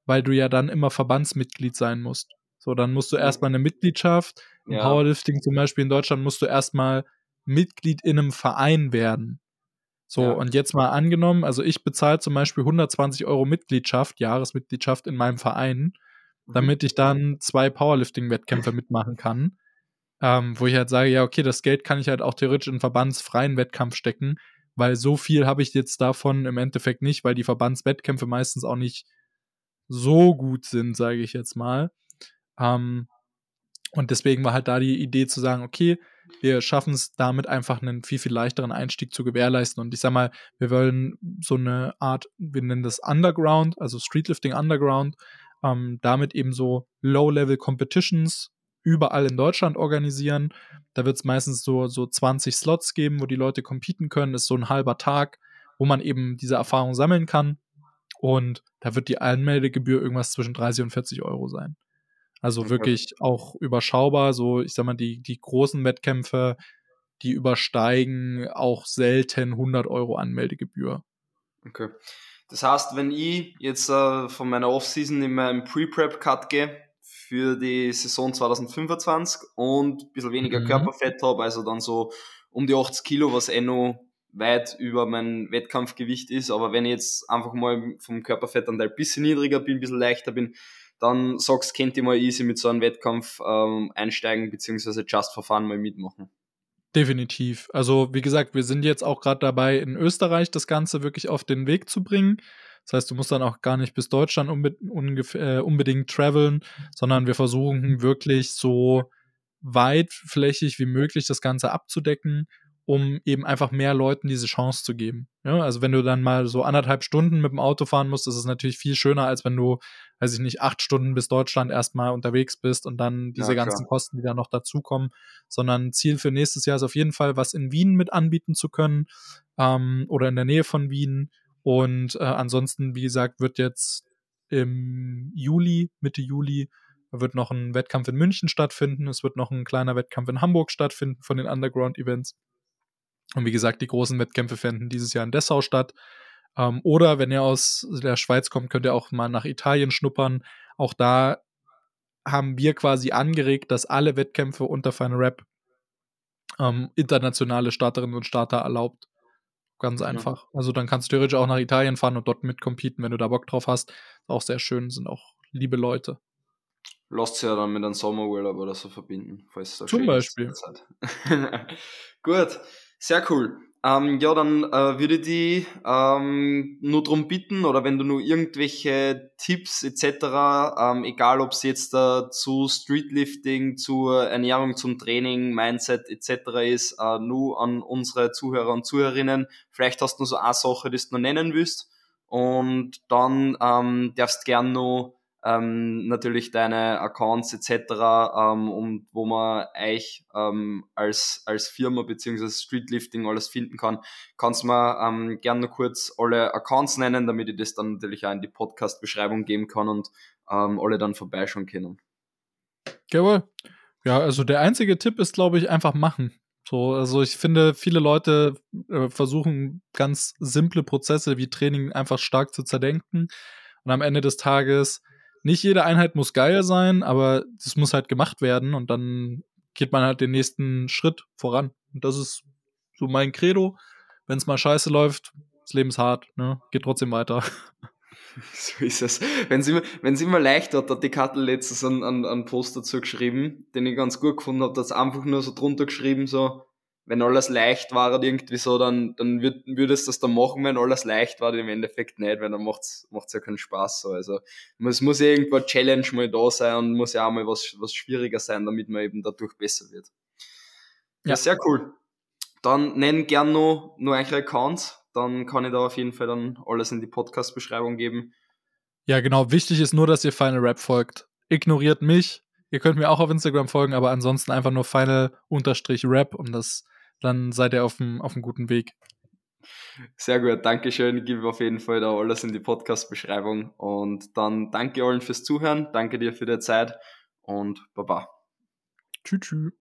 weil du ja dann immer Verbandsmitglied sein musst. So, dann musst du erstmal eine Mitgliedschaft. Im ja. Powerlifting zum Beispiel in Deutschland musst du erstmal Mitglied in einem Verein werden. So, ja. und jetzt mal angenommen, also ich bezahle zum Beispiel 120 Euro Mitgliedschaft, Jahresmitgliedschaft in meinem Verein, mhm. damit ich dann zwei Powerlifting-Wettkämpfe mitmachen kann. Ähm, wo ich halt sage, ja, okay, das Geld kann ich halt auch theoretisch in verbandsfreien Wettkampf stecken, weil so viel habe ich jetzt davon im Endeffekt nicht, weil die Verbandswettkämpfe meistens auch nicht so gut sind, sage ich jetzt mal. Ähm, und deswegen war halt da die Idee zu sagen, okay, wir schaffen es damit einfach einen viel, viel leichteren Einstieg zu gewährleisten. Und ich sag mal, wir wollen so eine Art, wir nennen das Underground, also Streetlifting Underground, ähm, damit eben so Low-Level Competitions überall in Deutschland organisieren. Da wird es meistens so, so 20 Slots geben, wo die Leute competen können. Das ist so ein halber Tag, wo man eben diese Erfahrung sammeln kann. Und da wird die Anmeldegebühr irgendwas zwischen 30 und 40 Euro sein. Also wirklich auch überschaubar. So, ich sag mal, die, die großen Wettkämpfe, die übersteigen auch selten 100 Euro Anmeldegebühr. Okay. Das heißt, wenn ich jetzt äh, von meiner Offseason in meinem Pre-Prep-Cut gehe für die Saison 2025 und ein bisschen weniger mhm. Körperfett habe, also dann so um die 80 Kilo, was eh noch weit über mein Wettkampfgewicht ist, aber wenn ich jetzt einfach mal vom Körperfettanteil ein bisschen niedriger bin, ein bisschen leichter bin, dann sagst, könnt ihr mal easy mit so einem Wettkampf ähm, einsteigen, beziehungsweise just for fun mal mitmachen. Definitiv. Also, wie gesagt, wir sind jetzt auch gerade dabei, in Österreich das Ganze wirklich auf den Weg zu bringen. Das heißt, du musst dann auch gar nicht bis Deutschland unbe äh, unbedingt traveln, sondern wir versuchen wirklich so weitflächig wie möglich das Ganze abzudecken um eben einfach mehr Leuten diese Chance zu geben. Ja, also wenn du dann mal so anderthalb Stunden mit dem Auto fahren musst, ist es natürlich viel schöner, als wenn du, weiß ich nicht, acht Stunden bis Deutschland erstmal unterwegs bist und dann diese ja, ganzen Kosten, die da noch dazukommen. Sondern Ziel für nächstes Jahr ist auf jeden Fall, was in Wien mit anbieten zu können ähm, oder in der Nähe von Wien. Und äh, ansonsten, wie gesagt, wird jetzt im Juli, Mitte Juli, wird noch ein Wettkampf in München stattfinden. Es wird noch ein kleiner Wettkampf in Hamburg stattfinden von den Underground-Events. Und wie gesagt, die großen Wettkämpfe finden dieses Jahr in Dessau statt. Ähm, oder wenn ihr aus der Schweiz kommt, könnt ihr auch mal nach Italien schnuppern. Auch da haben wir quasi angeregt, dass alle Wettkämpfe unter Final Rap ähm, internationale Starterinnen und Starter erlaubt. Ganz einfach. Ja. Also dann kannst du theoretisch auch nach Italien fahren und dort mitcompeten, wenn du da Bock drauf hast. auch sehr schön, sind auch liebe Leute. Lasst ja dann mit einem Sommerurlaub oder so verbinden, falls es da Zum Beispiel. Gut. Sehr cool. Ähm, ja, dann äh, würde ich die ähm, nur darum bitten, oder wenn du nur irgendwelche Tipps etc., ähm, egal ob es jetzt äh, zu Streetlifting, zur Ernährung, zum Training, Mindset etc. ist, äh, nur an unsere Zuhörer und Zuhörerinnen. Vielleicht hast du nur so eine Sache, die du noch nennen willst. Und dann ähm, darfst gern noch ähm, natürlich deine Accounts etc., ähm, und wo man euch ähm, als, als Firma beziehungsweise Streetlifting alles finden kann, kannst du mir ähm, gerne kurz alle Accounts nennen, damit ich das dann natürlich auch in die Podcast-Beschreibung geben kann und ähm, alle dann vorbeischauen können. Jawohl. Ja, also der einzige Tipp ist, glaube ich, einfach machen. So, also ich finde, viele Leute äh, versuchen ganz simple Prozesse wie Training einfach stark zu zerdenken. Und am Ende des Tages nicht jede Einheit muss geil sein, aber das muss halt gemacht werden und dann geht man halt den nächsten Schritt voran. Und das ist so mein Credo. Wenn es mal scheiße läuft, das Leben ist hart, ne? Geht trotzdem weiter. So ist es. Wenn sie, wenn sie immer leicht hat, hat die Kattel letztens einen, einen, einen Post dazu geschrieben, den ich ganz gut gefunden habe, hat einfach nur so drunter geschrieben, so, wenn alles leicht war oder irgendwie so, dann, dann würd, würdest du das dann machen, wenn alles leicht war, im Endeffekt nicht, weil dann macht's, macht's ja keinen Spaß, so. Also, es muss ja irgendwo eine Challenge mal da sein und muss ja auch mal was, was schwieriger sein, damit man eben dadurch besser wird. Ja, ja sehr cool. Dann nenn gern noch, noch eure Accounts, dann kann ich da auf jeden Fall dann alles in die Podcast-Beschreibung geben. Ja, genau. Wichtig ist nur, dass ihr Final Rap folgt. Ignoriert mich. Ihr könnt mir auch auf Instagram folgen, aber ansonsten einfach nur Final-Rap und das dann seid ihr auf dem, auf einem guten Weg. Sehr gut, danke schön. Ich gebe auf jeden Fall da alles in die Podcast-Beschreibung. Und dann danke allen fürs Zuhören, danke dir für die Zeit und Baba. Tschüss. tschüss.